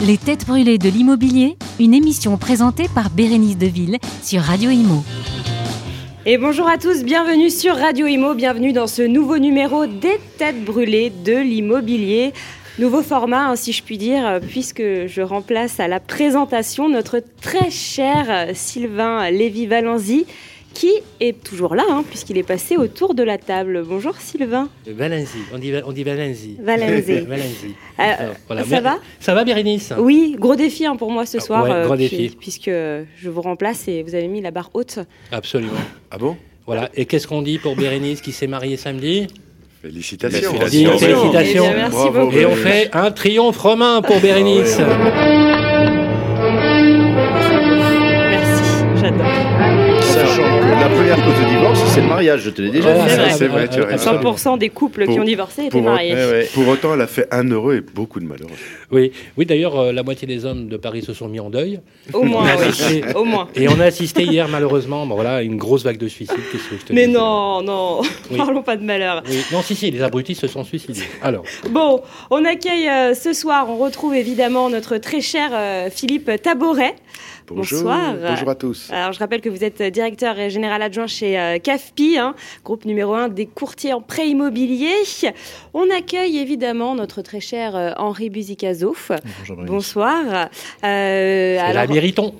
Les Têtes Brûlées de l'Immobilier, une émission présentée par Bérénice Deville sur Radio Imo. Et bonjour à tous, bienvenue sur Radio Imo, bienvenue dans ce nouveau numéro des Têtes Brûlées de l'Immobilier. Nouveau format, hein, si je puis dire, puisque je remplace à la présentation notre très cher Sylvain Lévy-Valenzy, qui est toujours là, hein, puisqu'il est passé autour de la table. Bonjour Sylvain. Valenzy, on dit, on dit Valenzy. Valenzy. Valenzy. Euh, voilà. ça va Ça va, Bérénice? Oui, gros défi hein, pour moi ce Ah, soir, ouais, gros défi. puisque je vous remplace et vous avez mis la barre haute. Absolument. Ah bon? Voilà. Et qu'est-ce qu'on dit pour Bérénice qui s'est mariée samedi? Félicitations. Félicitations. Eh bien, merci Bravo. beaucoup. Et on fait un triomphe romain pour Bérénice. Merci, première cause de divorce, c'est le mariage, je te l'ai déjà dit. C'est vrai. c'est vrai, tu as raison. Absolument. 100% des couples qui ont divorcé étaient pour- mariés. Ouais, ouais. Pour autant, elle a fait un heureux et beaucoup de malheureux. Oui, oui d'ailleurs, euh, la moitié des hommes de Paris se sont mis en deuil. Au moins, oui. Au moins. Et on a assisté hier, malheureusement, bon, voilà, à une grosse vague de suicides. Qu'est-ce que je te Mais non, non, Oui. parlons pas de malheur. Oui. Non, si, si, les abrutis se sont suicidés. Alors, Bon, on accueille euh, ce soir, on retrouve évidemment notre très cher euh, Philippe Taboret. Bonjour. Bonsoir. Bonjour à tous. Alors, je rappelle que vous êtes directeur et général adjoint chez euh, CAFPI, hein, groupe numéro un des courtiers en prêt immobilier. On accueille évidemment notre très cher euh, Henri Buzicazo. Bonjour. Bonsoir. Euh, c'est la alors, méritons.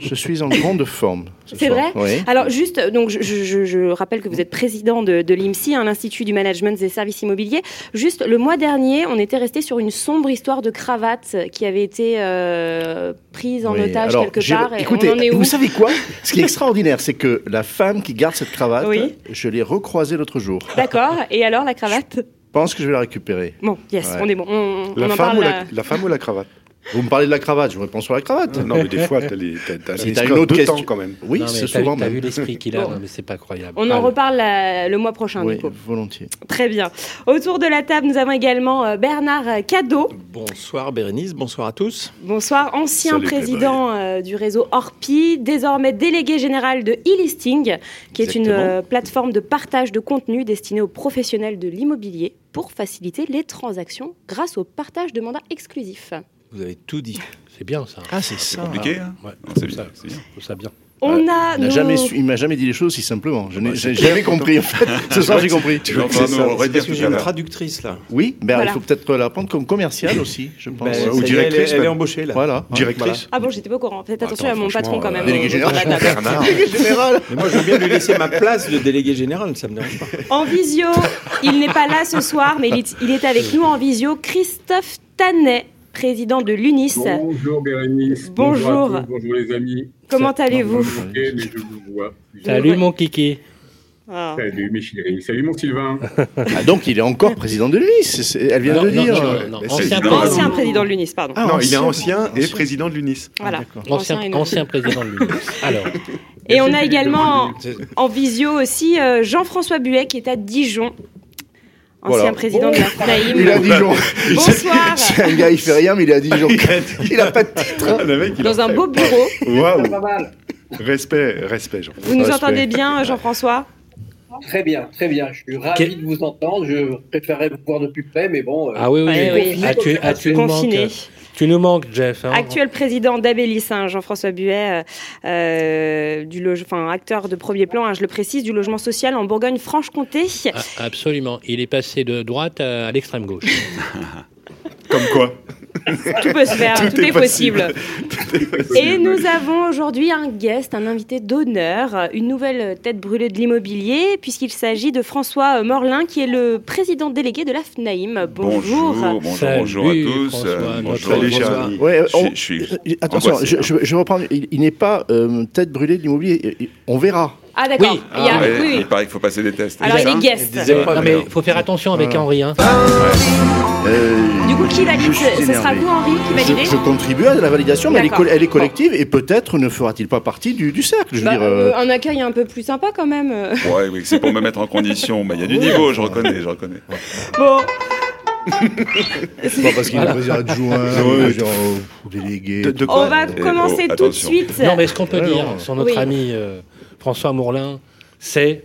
Je suis en grande forme. ce C'est vrai Oui. Alors juste, donc je, je- je rappelle que vous êtes président de, de l'IMSI, hein, l'Institut du Management des Services Immobiliers. Juste le mois dernier, on était resté sur une sombre histoire de cravate qui avait été euh, prise en Oui. otage Alors, quelque part. Et Écoutez, on en est où vous savez quoi? Ce qui est extraordinaire, c'est que la femme qui garde cette cravate, Oui. je l'ai recroisée l'autre jour. D'accord. Et alors la cravate? Je pense que je vais la récupérer. Bon, yes, Ouais. on est bon. On, on La en femme, parle. ou euh, la, la femme ou la cravate? Vous me parlez de la cravate, je réponds sur la cravate. Non, mais des fois, t'as une autre temps question- quand même. Oui, c'est souvent T'as vu l'esprit qu'il a, non, mais c'est pas croyable. On en Allez. reparle euh, le mois prochain, Oui, Nico. volontiers. Très bien. Autour de la table, nous avons également euh, Bernard Cadeau. Bonsoir Bérénice, bonsoir à tous. Bonsoir, ancien Salut, président euh, du réseau Orpi, désormais délégué général de e-listing, qui est une euh, plateforme de partage de contenu destinée aux professionnels de l'immobilier pour faciliter les transactions grâce au partage de mandats exclusifs. Vous avez tout dit. C'est bien ça. Ah, c'est ça. compliqué, hein Ouais, Non, c'est bien, ça, c'est bien. faut ça bien. On a Il n'a nos- jamais dit les choses si simplement. Je n'ai jamais compris. En fait. Ce soir, j'ai compris. Tu ça, Parce que j'ai une traductrice là. Oui, ben, Voilà. il faut peut-être la prendre comme commerciale aussi, je pense. Ben, ou est, elle, directrice, elle est même. embauchée là. Voilà. Directrice Ah bon, j'étais pas au courant. Faites attention Attends, à mon patron quand même. euh, délégué autour de général. Bernard. Général. Mais moi je veux bien lui laisser ma place de délégué général, ça me dérange pas. En visio, il n'est pas là ce soir, mais il est, il est avec nous en visio. Christophe Tanet, président de l'UNIS. Bonjour Bérénice. Bonjour. à tous, bonjour les amis. Comment Vous allez-vous me manquez, mais je vous vois. Salut mon kiki. Ah. Salut mes chéris. Salut mon Sylvain. Ah, donc il est encore président de l'UNIS. Elle vient Non, de le dire. non, non, non, Mais Ancien président. Ancien président de l'UNIS, pardon. Ah, Non, il est ancien. ancien et président de l'UNIS. Voilà. d'accord. Ancien, ancien président de l'Union. Alors, Et on a également en visio aussi euh, Jean-François Buet qui est à Dijon. Ancien Voilà. président de la FNAIM. Il est à Dijon. Bonsoir. C'est un gars, il fait rien, mais il est à Dijon. Il a pas de titre. Le mec, il Dans a un beau bureau. Waouh Respect, respect, Jean. Vous nous Respect. entendez bien, Jean-François? Très bien, très bien. Je suis ravi Que- de vous entendre. Je préférerais vous voir de plus près, mais bon. euh, ah oui, oui, Ouais, oui. oui. Ah, tu, ah, tu nous Confiné. Tu nous manques, Jeff. hein. Actuel président d'Abélis, hein, Jean-François Buet, euh, euh, du loge- enfin, acteur de premier plan, hein, je le précise, du logement social en Bourgogne-Franche-Comté. Ah, absolument. Il est passé de droite à, à l'extrême gauche. Comme quoi Tout peut se faire, tout, Tout est, est possible. possible. Et nous avons aujourd'hui un guest, un invité d'honneur, une nouvelle tête brûlée de l'immobilier, puisqu'il s'agit de François Morlin, qui est le président délégué de la FNAIM. Bonjour. Bonjour, bonjour, Salut, bonjour à tous. François, Euh, bonjour, Salut. Ouais, on- je Attention, je, je, je reprends. Il, il n'est pas euh, tête brûlée de l'immobilier. Il- On verra. Ah d'accord, Oui. il y a- Ah, ouais, oui, oui. Il paraît qu'il faut passer des tests. Alors il est guest. Non, mais il faut faire attention avec Voilà. Henri. Hein. Euh, Du coup, qui valide je Ce sera vous, Henri, qui je, validez je contribue à la validation, mais elle est, elle collective et peut-être ne fera-t-il pas partie du, du cercle. Je veux Bah, dire, euh, euh, Un accueil un peu plus sympa quand même. Ouais, oui, c'est pour me mettre en condition. Mais il y a du niveau, je reconnais, je reconnais. Bon, c'est pas parce qu'il est président adjoint, Ouais. genre, ou délégué. De, de on va Eh, commencer oh, tout de suite. Non, mais ce qu'on peut Ouais, dire non. sur notre Oui. ami euh, François Mourlin, c'est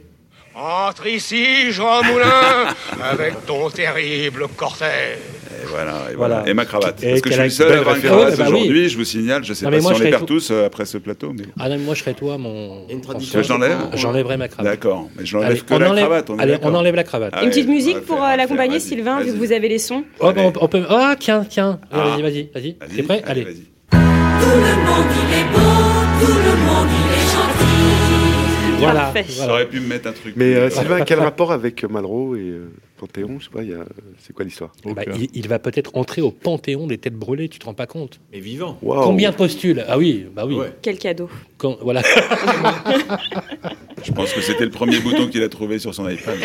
Entre ici, Jean Moulin, avec ton terrible cortège. voilà, et, voilà. Voilà. et ma cravate. Et Parce que je suis le seul à avoir une cravate. Ah bah oui. aujourd'hui, je vous signale. Je ne sais Non, pas mais si moi, on je les perd tout- tous euh, après ce plateau. Mais... Ah non, mais moi je serais toi, mon. Il une tradition. Tu veux que je l'enlève J'enlèverai ma cravate. D'accord, mais je n'enlève que on la enlève, cravate. On est allez, d'accord. on enlève la cravate. Ah Une petite musique pour euh, l'accompagner, Sylvain, vu que vous avez les sons. Oh, on, peut. Ah, tiens, tiens. Ah. Vas-y, vas-y, vas-y. T'es prêt? Allez. vas-y. Voilà. Parfait. Ça voilà. aurait pu me mettre un truc. Mais euh, Sylvain, quel rapport avec Malraux et euh, Panthéon? Je sais pas, il y a- c'est quoi l'histoire? Bah, il, il va peut-être entrer au panthéon des têtes brûlées, tu te rends pas compte Mais vivant. Waouh. Combien postulent Ah oui, bah oui. Ouais. Quel cadeau. Quand- voilà. Je pense que c'était le premier bouton qu'il a trouvé sur son iPad.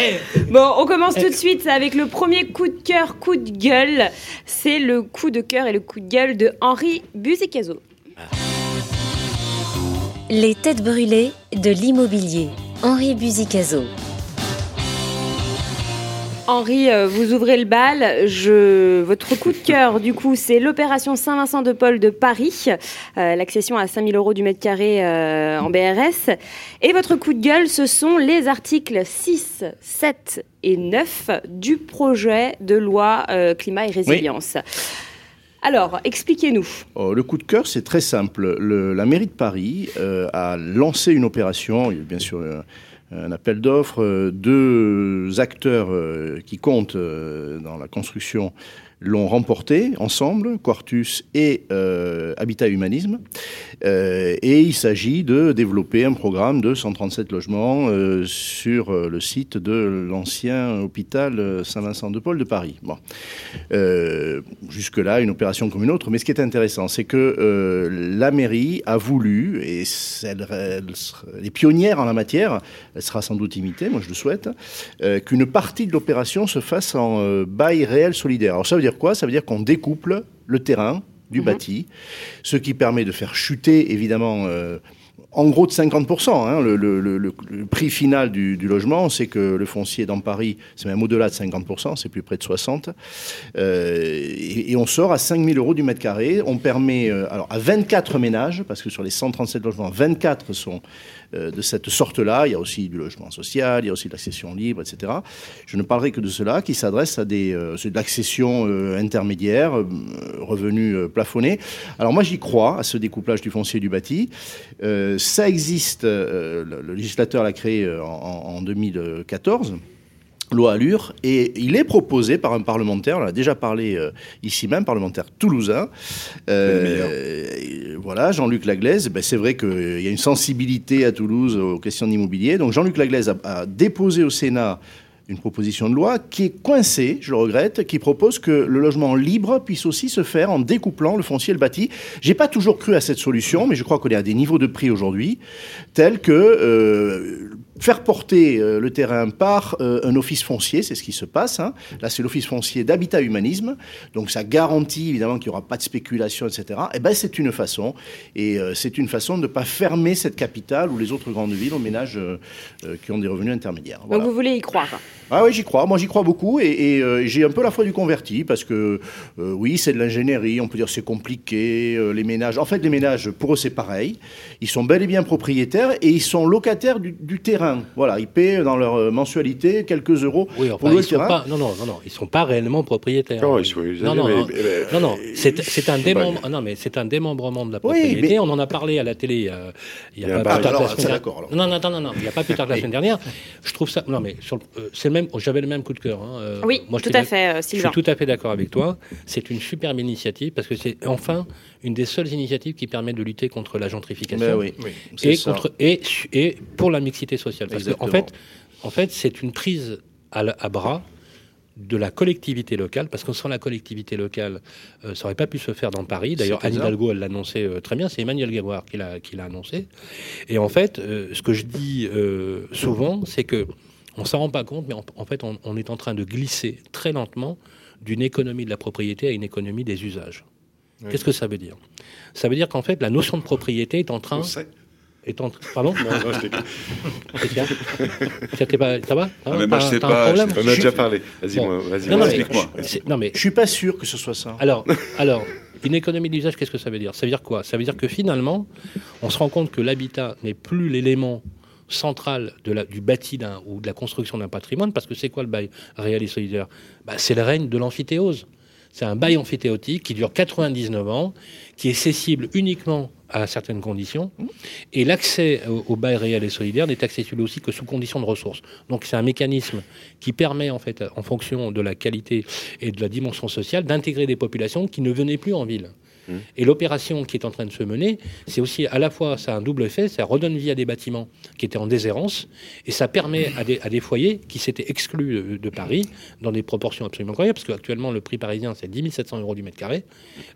Bon, on commence tout de suite avec le premier coup de cœur, coup de gueule. C'est le coup de cœur et le coup de gueule de Henri Buzecazo. Les têtes brûlées de l'immobilier. Henri Buzicazo. Henri, euh, vous ouvrez le bal. Je... Votre coup de cœur, du coup, c'est l'opération Saint-Vincent de Paul de Paris, euh, l'accession à 5000 euros du mètre carré euh, en BRS. Et votre coup de gueule, ce sont les articles 6, 7 et 9 du projet de loi euh, climat et résilience. Alors, expliquez-nous. Oh, le coup de cœur, c'est très simple. Le- la mairie de Paris euh, a lancé une opération, il y a bien sûr euh, un appel d'offres, euh, deux acteurs qui comptent dans la construction l'ont remporté ensemble, Quartus et euh, Habitat Humanisme. Euh, et il s'agit de développer un programme de 137 logements euh, sur le site de l'ancien hôpital Saint-Vincent-de-Paul de Paris. Bon. Jusque-là, une opération comme une autre. Mais ce qui est intéressant, c'est que la mairie a voulu, et elle, est pionnière en la matière, elle sera sans doute imitée, moi je le souhaite, qu'une partie de l'opération se fasse en bail réel solidaire. Alors ça veut dire quoi? Ça veut dire qu'on découple le terrain du bâti, ce qui permet de faire chuter évidemment euh, en gros de 50%. hein, le, le- le- le- le prix final du, du logement, c'est que le foncier dans Paris, c'est même au-delà de 50%, c'est plus près de 60%. Euh, et, et on sort à 5 000 euros du mètre carré. On permet euh, alors à 24 ménages, parce que sur les 137 logements, 24 sont de cette sorte-là. Il y a aussi du logement social, il y a aussi de l'accession libre, etc. Je ne parlerai que de cela, qui s'adresse à des, euh, de l'accession euh, intermédiaire, euh, revenus euh, plafonnés. Alors moi j'y crois à ce découplage du foncier du bâti. Euh, ça existe, euh, le, législateur l'a créé euh, en 2014 loi Allure, et il est proposé par un parlementaire, on a déjà parlé euh, ici même, parlementaire toulousain, Euh, voilà, Jean-Luc Laglaise, ben, c'est vrai qu'il y a une sensibilité à Toulouse aux questions d'immobilier, donc Jean-Luc Laglaise a, a déposé au Sénat une proposition de loi qui est coincée, je le regrette, qui propose que le logement libre puisse aussi se faire en découplant le foncier et le bâti. J'ai pas toujours cru à cette solution, mais je crois qu'on est à des niveaux de prix aujourd'hui tels que euh, faire porter euh, le terrain par euh, un office foncier, c'est ce qui se passe. hein. Là, c'est l'office foncier d'habitat humanisme, donc ça garantit évidemment qu'il n'y aura pas de spéculation, etc. Et ben c'est une façon, et euh, c'est une façon de ne pas fermer cette capitale où les autres grandes villes ont ménages qui ont des revenus intermédiaires. Voilà. Donc vous voulez y croire Ah oui, j'y crois. Moi, j'y crois beaucoup. Et, et, j'ai un peu la foi du converti parce que, oui, c'est de l'ingénierie. On peut dire c'est compliqué. les ménages, en fait, les ménages, pour eux, c'est pareil. Ils sont bel et bien propriétaires et ils sont locataires du, du terrain. Voilà, ils paient dans leur euh, mensualité quelques euros Oui, pour enfin, ils le sont terrain. pas, non, non, non, non, ils sont pas réellement propriétaires. Non, il faut non, non, non, mais- mais- non, non, c'est un c'est démembre, pas- non, mais c'est un démembrement de la Oui, propriété. mais- On en a parlé à la télé. euh, il y Il y a a un pas plus tard la semaine dernière. Non, non, non, non, non, il n'y a pas plus tard que la semaine dernière. Je trouve ça, non, mais euh, c'est le même. J'avais le même coup de cœur. hein, euh, Oui, moi, tout suis à fait, euh, Je Sylvain. suis tout à fait d'accord avec toi. C'est une superbe initiative parce que c'est enfin une des seules initiatives qui permet de lutter contre la gentrification Ben oui, et, contre, et, et pour la mixité sociale. Parce qu'en Exactement. fait, en fait c'est une prise à, la- à bras de la collectivité locale, parce que sans la collectivité locale, euh, ça n'aurait pas pu se faire dans Paris. D'ailleurs, Anne. Hidalgo, elle l'a annoncé euh, très bien, c'est Emmanuel Gaboire qui l'a annoncé. Et en fait, euh, ce que je dis euh, souvent, c'est que on s'en rend pas compte, mais en, en fait, on, on est en train de glisser très lentement d'une économie de la propriété à une économie des usages. Qu'est-ce que ça veut dire? Ça veut dire qu'en fait, la notion de propriété est en train... Est en, pardon Non, non, je pas- Ça va mais moi, je sais pas, On a déjà parlé. Vas-y, Bon. vas-y. mais- Explique-moi. non, mais Je suis pas sûr que ce soit ça. alors, alors, une économie d'usage, qu'est-ce que ça veut dire? Ça veut dire quoi? Ça veut dire que finalement, on se rend compte que l'habitat n'est plus l'élément central de la, du bâti d'un, ou de la construction d'un patrimoine, parce que c'est quoi le bail réel et solidaire? Bah, C'est le règne de l'amphithéose. C'est un bail amphithéotique qui dure 99 ans, qui est cessible uniquement à certaines conditions. Et l'accès au, au bail réel et solidaire n'est accessible aussi que sous conditions de ressources. Donc c'est un mécanisme qui permet, en fait, en fonction de la qualité et de la dimension sociale, d'intégrer des populations qui ne venaient plus en ville. Et l'opération qui est en train de se mener, c'est aussi à la fois, ça a un double effet, ça redonne vie à des bâtiments qui étaient en déshérence, et ça permet à des, foyers qui s'étaient exclus de, de Paris dans des proportions absolument incroyables, parce qu'actuellement le prix parisien c'est 10 700 euros du mètre carré,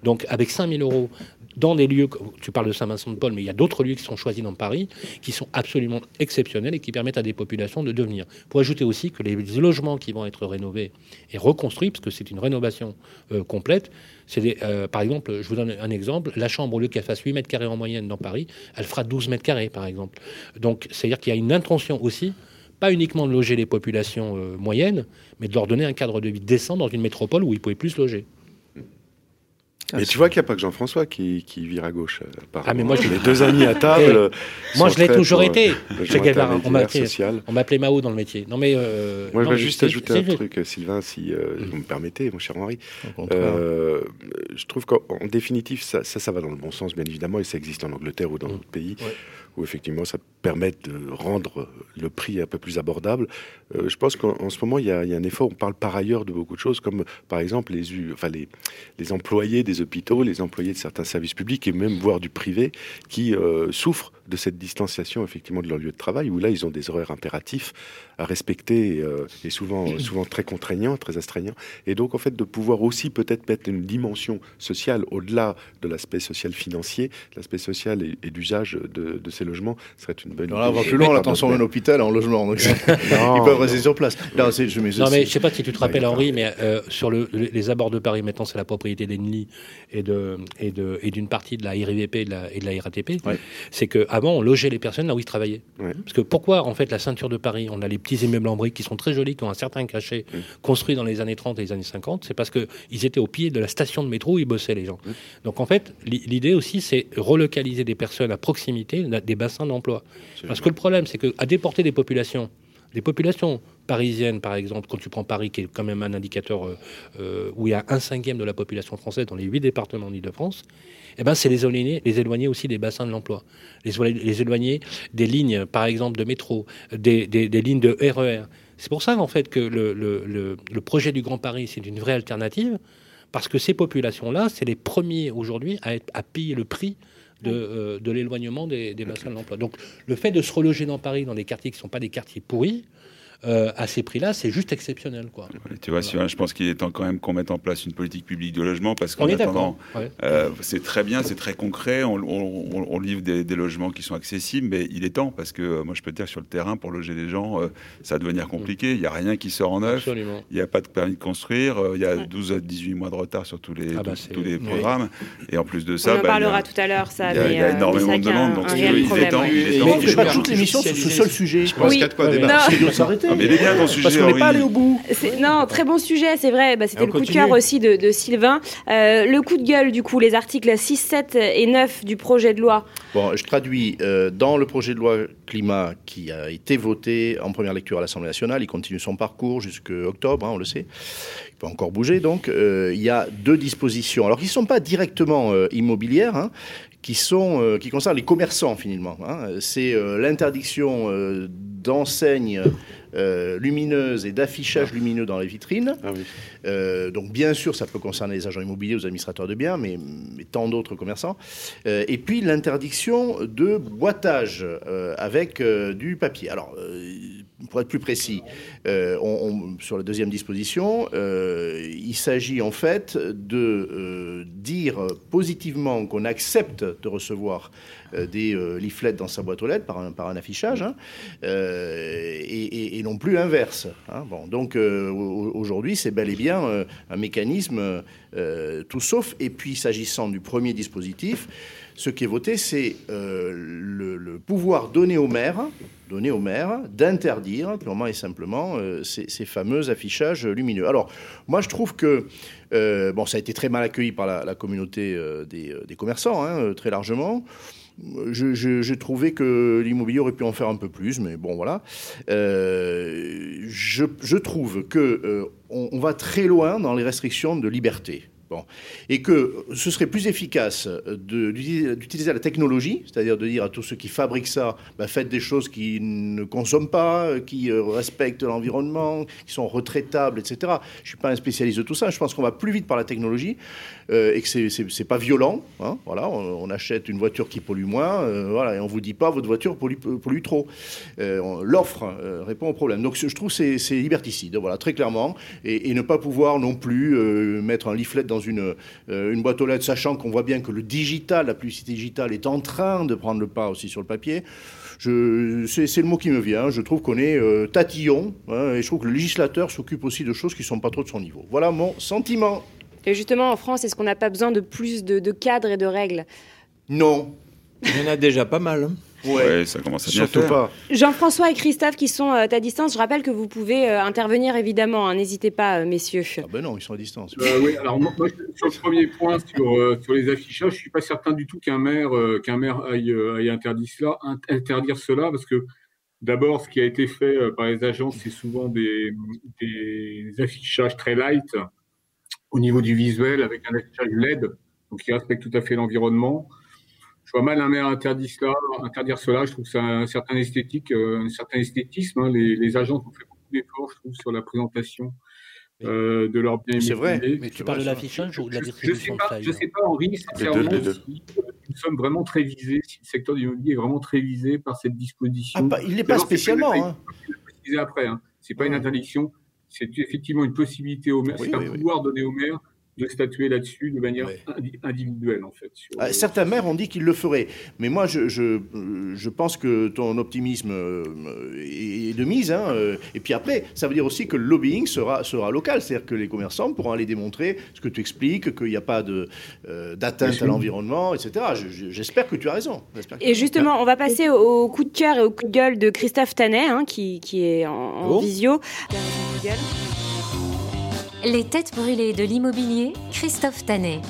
donc avec 5 000 euros dans des lieux, tu parles de Saint-Vincent-de-Paul, mais il y a d'autres lieux qui sont choisis dans Paris, qui sont absolument exceptionnels et qui permettent à des populations de devenir. Pour ajouter aussi que les logements qui vont être rénovés et reconstruits, parce que c'est une rénovation euh, complète, c'est euh, par exemple, je vous donne un exemple, la chambre, au lieu qu'elle fasse 8 mètres carrés en moyenne dans Paris, elle fera 12 mètres carrés, par exemple. Donc, c'est-à-dire qu'il y a une intention aussi, pas uniquement de loger les populations euh, moyennes, mais de leur donner un cadre de vie décent dans une métropole où ils pouvaient plus se loger. Mais tu vois qu'il n'y a pas que Jean-François qui, qui vire à gauche. euh, apparemment. Ah, mais moi, je- les deux amis à table. Eh, euh, Moi, je l'ai toujours pour, été. euh, genre Galvard, on m'appelait, Mao dans le métier. Non, mais. euh, Moi, je vais juste ajouter un truc, euh, Sylvain, si euh, Mm. vous me permettez, mon cher Henri. Euh, je trouve qu'en en définitive, ça, ça, ça va dans le bon sens, bien évidemment, et ça existe en Angleterre ou dans Mm. d'autres pays, Ouais. Où effectivement ça permet de rendre le prix un peu plus abordable. Euh, je pense qu'en en ce moment, il y, a, un effort. On parle par ailleurs de beaucoup de choses, comme par exemple les employés des hôpitaux, les employés de certains services publics et même voire du privé, qui euh, souffrent de cette distanciation effectivement de leur lieu de travail, où là ils ont des horaires impératifs à respecter et, euh, et souvent, souvent très contraignants, très astreignants. Et donc en fait de pouvoir aussi peut-être mettre une dimension sociale au-delà de l'aspect social financier, l'aspect social et, et d'usage de, de ces logements serait une bonne Alors là, on va plus loin, on Mais la transforme en pardon, hôpital, en logement. Donc, Non. ils peuvent rester sur place. Non, c'est- je, mais Non, mais je sais pas si tu te rappelles. Henri, mais euh, sur le, le- les abords de Paris, maintenant, c'est la propriété d'Enli et de et de et d'une partie de la RIVP et de la, et de la RATP. Ouais. C'est que avant, on logeait les personnes là où ils travaillaient. Ouais. Parce que pourquoi, en fait, la ceinture de Paris, on a les petits immeubles en briques qui sont très jolis, qui ont un certain cachet, Mm. construits dans les années 30 et les années 50, c'est parce que ils étaient au pied de la station de métro où ils bossaient les gens. Mm. Donc en fait, l'i- l'idée aussi, c'est relocaliser des personnes à proximité des bassins d'emploi. Parce que le problème, c'est qu'à déporter des populations, des populations parisiennes, par exemple, quand tu prends Paris, qui est quand même un indicateur euh, euh, où il y a un cinquième de la population française dans les huit départements d'Île-de-France, eh ben, c'est les éloigner, les éloigner aussi des bassins de l'emploi, les, éloigner- les éloigner des lignes, par exemple, de métro, des, des- des lignes de RER. C'est pour ça, en fait, que le, le- le- le projet du Grand Paris, c'est une vraie alternative, parce que ces populations-là, c'est les premiers aujourd'hui à, payer le prix de, euh, de l'éloignement des, des bassins de l'emploi. Donc, le fait de se reloger dans Paris, dans des quartiers qui ne sont pas des quartiers pourris, euh, à ces prix-là, c'est juste exceptionnel. Quoi. Ouais, Tu vois, je pense qu'il est temps quand même qu'on mette en place une politique publique de logement parce qu'en On est attendant, ouais. euh, c'est très bien, c'est très concret, on, on- on- on livre des, des logements qui sont accessibles, mais il est temps parce que euh, moi je peux te dire sur le terrain, pour loger les gens, euh, ça va devenir compliqué, il n'y a rien qui sort en neuf, Absolument. il n'y a pas de permis de construire, il y a 12 à 18 mois de retard sur tous les, Ah bah, tous, c'est- tous les oui. programmes, et en plus de On ça, en bah, a- parlera tout à l'heure, ça. il y a- mais, il y a énormément de demandes, donc un il est temps, ouais. il est Et temps il qu'on faut pas fasse toute l'émission sur ce seul sujet. Je pense qu'il y a de quoi débattre. S'arrêter. Ah, mais il est bien ton sujet, Parce qu'on n'est pas allé au bout. C'est- Non, très bon sujet, c'est vrai. Bah, C'était le coup de cœur aussi de, de Sylvain. Euh, le coup de gueule, du coup, les articles 6, 7 et 9 du projet de loi. Bon, je traduis. euh, dans le projet de loi climat qui a été voté en première lecture à l'Assemblée nationale, il continue son parcours jusqu'à octobre, hein, on le sait. Il peut encore bouger, donc. euh, il y a deux dispositions, alors qui ne sont pas directement euh, immobilières, hein, qui, sont, euh, qui concernent les commerçants, finalement. hein. C'est euh, l'interdiction euh, d'enseignes euh, lumineuses et d'affichage lumineux dans les vitrines. Ah oui. Euh, donc bien sûr, ça peut concerner les agents immobiliers, les administrateurs de biens, mais, mais tant d'autres commerçants. Euh, et puis l'interdiction de boitage avec du papier. Alors, pour être plus précis, euh, sur la deuxième disposition, euh, il s'agit en fait de euh, dire positivement qu'on accepte de recevoir des leaflets dans sa boîte aux lettres par un, affichage, hein, et, non plus l'inverse. hein. Donc au- aujourd'hui, c'est bel et bien un mécanisme tout sauf. Et puis, s'agissant du premier dispositif, ce qui est voté, c'est le, le pouvoir donné au maire, donné au maire d'interdire purement et simplement euh, ces, fameux affichages lumineux. Alors, moi, je trouve que euh, bon, ça a été très mal accueilli par la, communauté euh, des, commerçants, hein, très largement. je, je, je trouvais que l'immobilier aurait pu en faire un peu plus, mais bon, voilà. Je, trouve que euh, on, on va très loin dans les restrictions de liberté. Et que ce serait plus efficace d'utiliser la technologie, c'est-à-dire de dire à tous ceux qui fabriquent ça, bah, faites des choses qui ne consomment pas, qui euh, respectent l'environnement, qui sont retraitables, etc. Je ne suis pas un spécialiste de tout ça. Je pense qu'on va plus vite par la technologie euh, et que c'est c'est pas violent. hein. voilà, on, achète une voiture qui pollue moins, euh, voilà, et on vous dit pas votre voiture pollue, trop. L'offre répond au problème. Donc je trouve que c'est liberticide, voilà, très clairement, et, et ne pas pouvoir non plus mettre un leaflet dans une, euh, une boîte aux lettres, sachant qu'on voit bien que le digital, la publicité digitale, est en train de prendre le pas aussi sur le papier. Je- C'est le mot qui me vient. Je trouve qu'on est euh, tatillon, hein, et je trouve que le législateur s'occupe aussi de choses qui sont pas trop de son niveau. Voilà mon sentiment. Et justement, en France, est-ce qu'on n'a pas besoin de plus de, de cadres et de règles? Non. Il y en a déjà pas mal. hein. Ouais, ça commence à bien Surtout faire. pas. Jean-François et Christophe qui sont euh, à distance, je rappelle que vous pouvez euh, intervenir évidemment, hein, n'hésitez pas, euh, messieurs. Ah ben non, ils sont à distance. Euh, oui, alors moi, moi, sur le premier point, sur, euh, sur les affichages, je suis pas certain du tout qu'un maire, euh, qu'un maire aille, euh, aille interdire cela, int- interdire cela, parce que d'abord, ce qui a été fait euh, par les agences, c'est souvent des, des affichages très light au niveau du visuel, avec un affichage LED, donc qui respecte tout à fait l'environnement. Je vois mal un maire interdire cela, interdire cela. Je trouve que c'est un certain esthétique, euh, un certain esthétisme. hein. Les, les agences ont fait beaucoup d'efforts, je trouve, sur la présentation euh, de leurs biens C'est vrai. Mais tu parles de l'affichage ou de la distribution je sais Je sais pas, Henri, sincèrement, deux. si nous sommes vraiment très visés, si le secteur de l'immobilier est vraiment très visé par cette disposition. Ah, il n'est pas spécialement. hein. je vais le préciser après, hein. c'est pas une interdiction, c'est effectivement une possibilité au maire, Oui, c'est un oui, oui. pouvoir donné au maire de statuer là-dessus de manière Ouais. indi- individuelle en fait. sur- Ah, Certains maires ont dit qu'ils le feraient. Mais moi, je, je, je pense que ton optimisme euh, est de mise. hein, euh, Et puis après, ça veut dire aussi que le lobbying sera, sera local. C'est-à-dire que les commerçants pourront aller démontrer ce que tu expliques, qu'il n'y a pas de, euh, d'atteinte à l'environnement, etc. Je- je- J'espère que tu as raison. Et justement, on va passer au, coup de cœur et au coup de gueule de Christophe Tanet, hein, qui, qui est en, en Bon. visio. Les têtes brûlées de l'immobilier, Christophe Tanet.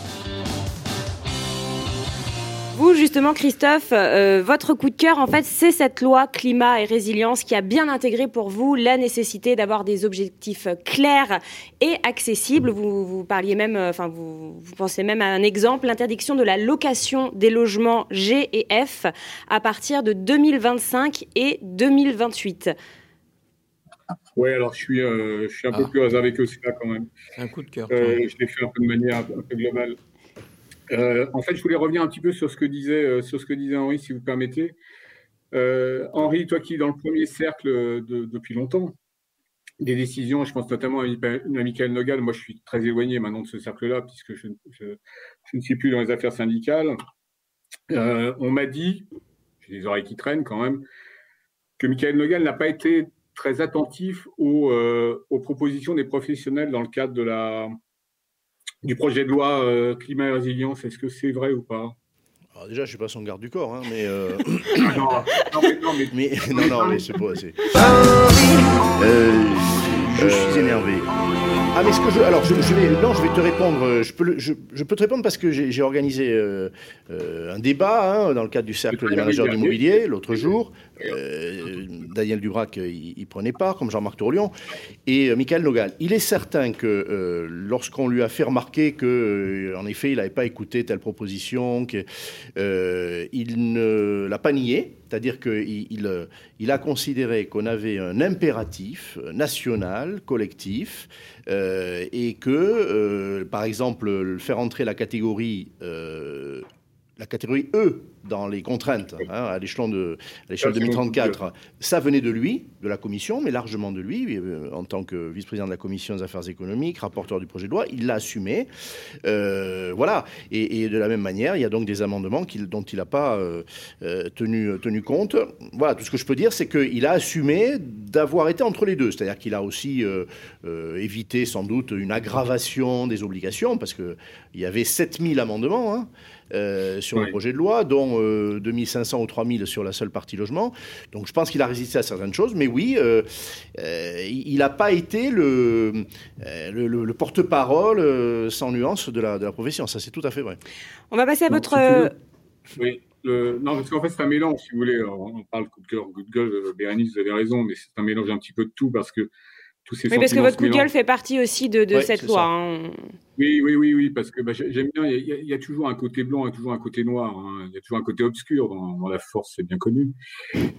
Vous, justement, Christophe, euh, votre coup de cœur, en fait, c'est cette loi climat et résilience qui a bien intégré pour vous la nécessité d'avoir des objectifs clairs et accessibles. Vous, parliez même, euh, enfin, vous, vous pensez même à un exemple, l'interdiction de la location des logements G et F à partir de 2025 et 2028. Ouais, alors je suis, euh, je suis un peu Ah. plus réservé que cela quand même. C'est un coup de cœur. Euh, je l'ai fait un peu de manière un peu, un peu globale. Euh, en fait, je voulais revenir un petit peu sur ce que disait, sur ce que disait Henri, si vous permettez. Henri, toi qui es dans le premier cercle de- depuis longtemps des décisions, je pense notamment à, Michael- à Michael Nogal. Moi, je suis très éloigné maintenant de ce cercle-là, puisque je, je- je ne suis plus dans les affaires syndicales. On m'a dit, j'ai des oreilles qui traînent quand même, que Michael Nogal n'a pas été très attentif aux, euh, aux propositions des professionnels dans le cadre de la, du projet de loi euh, climat et résilience. Est-ce que c'est vrai ou pas? Alors déjà, je suis pas son garde du corps, hein, mais, euh, non, non, mais, non, mais- mais non, non, mais c'est pas. c'est- Euh, je suis énervé. Ah, mais ce que je. Alors, je, je vais. Non, je vais te répondre. euh, Je peux, le- je, je peux te répondre parce que j'ai j'ai organisé euh, euh, un débat hein, dans le cadre du cercle des managers d'immobilier l'autre jour. Euh, Daniel Dubrac, il, il prenait part, comme Jean-Marc Tourlion, et euh, Michael Nogal. Il est certain que euh, lorsqu'on lui a fait remarquer que, euh, en effet, il n'avait pas écouté telle proposition, qu'il ne l'a pas nié, c'est-à-dire qu'il il, euh, a considéré qu'on avait un impératif national, collectif, euh, et que, euh, par exemple, le faire entrer la catégorie, euh, la catégorie E dans les contraintes hein, à l'échelon de à l'échelle Ça, c'est 2034, ça venait de lui, de la commission, mais largement de lui, euh, en tant que vice-président de la commission des affaires économiques, rapporteur du projet de loi, il l'a assumé. Euh, voilà. Et, et de la même manière, il y a donc des amendements dont il n'a pas euh, tenu, tenu compte. Voilà, tout ce que je peux dire, c'est qu'il a assumé d'avoir été entre les deux. C'est-à-dire qu'il a aussi euh, évité sans doute une aggravation des obligations, parce qu'il y avait 7000 amendements hein, euh, sur le projet de loi, dont euh, 2500 ou 3000 sur la seule partie logement. Donc je pense qu'il a résisté à certaines choses, mais oui, euh, euh, il n'a pas été le, euh, le, le- le porte-parole euh, sans nuance de la, de la profession. Ça, c'est tout à fait vrai. On va passer à votre. si Oui. le, non, parce qu'en fait, c'est un mélange, si vous voulez. On parle coup de cœur, coup de gueule. Bérénice, vous avez raison, mais c'est un mélange un petit peu de tout parce que tous ces Oui, parce que votre coup de gueule fait partie aussi de, de Ouais, cette loi. hein. Oui, oui, oui, oui, parce que bah, j'ai- j'aime bien. Il y, a, il y a toujours un côté blanc et toujours un côté noir. hein. Il y a toujours un côté obscur dans, dans la force, c'est bien connu.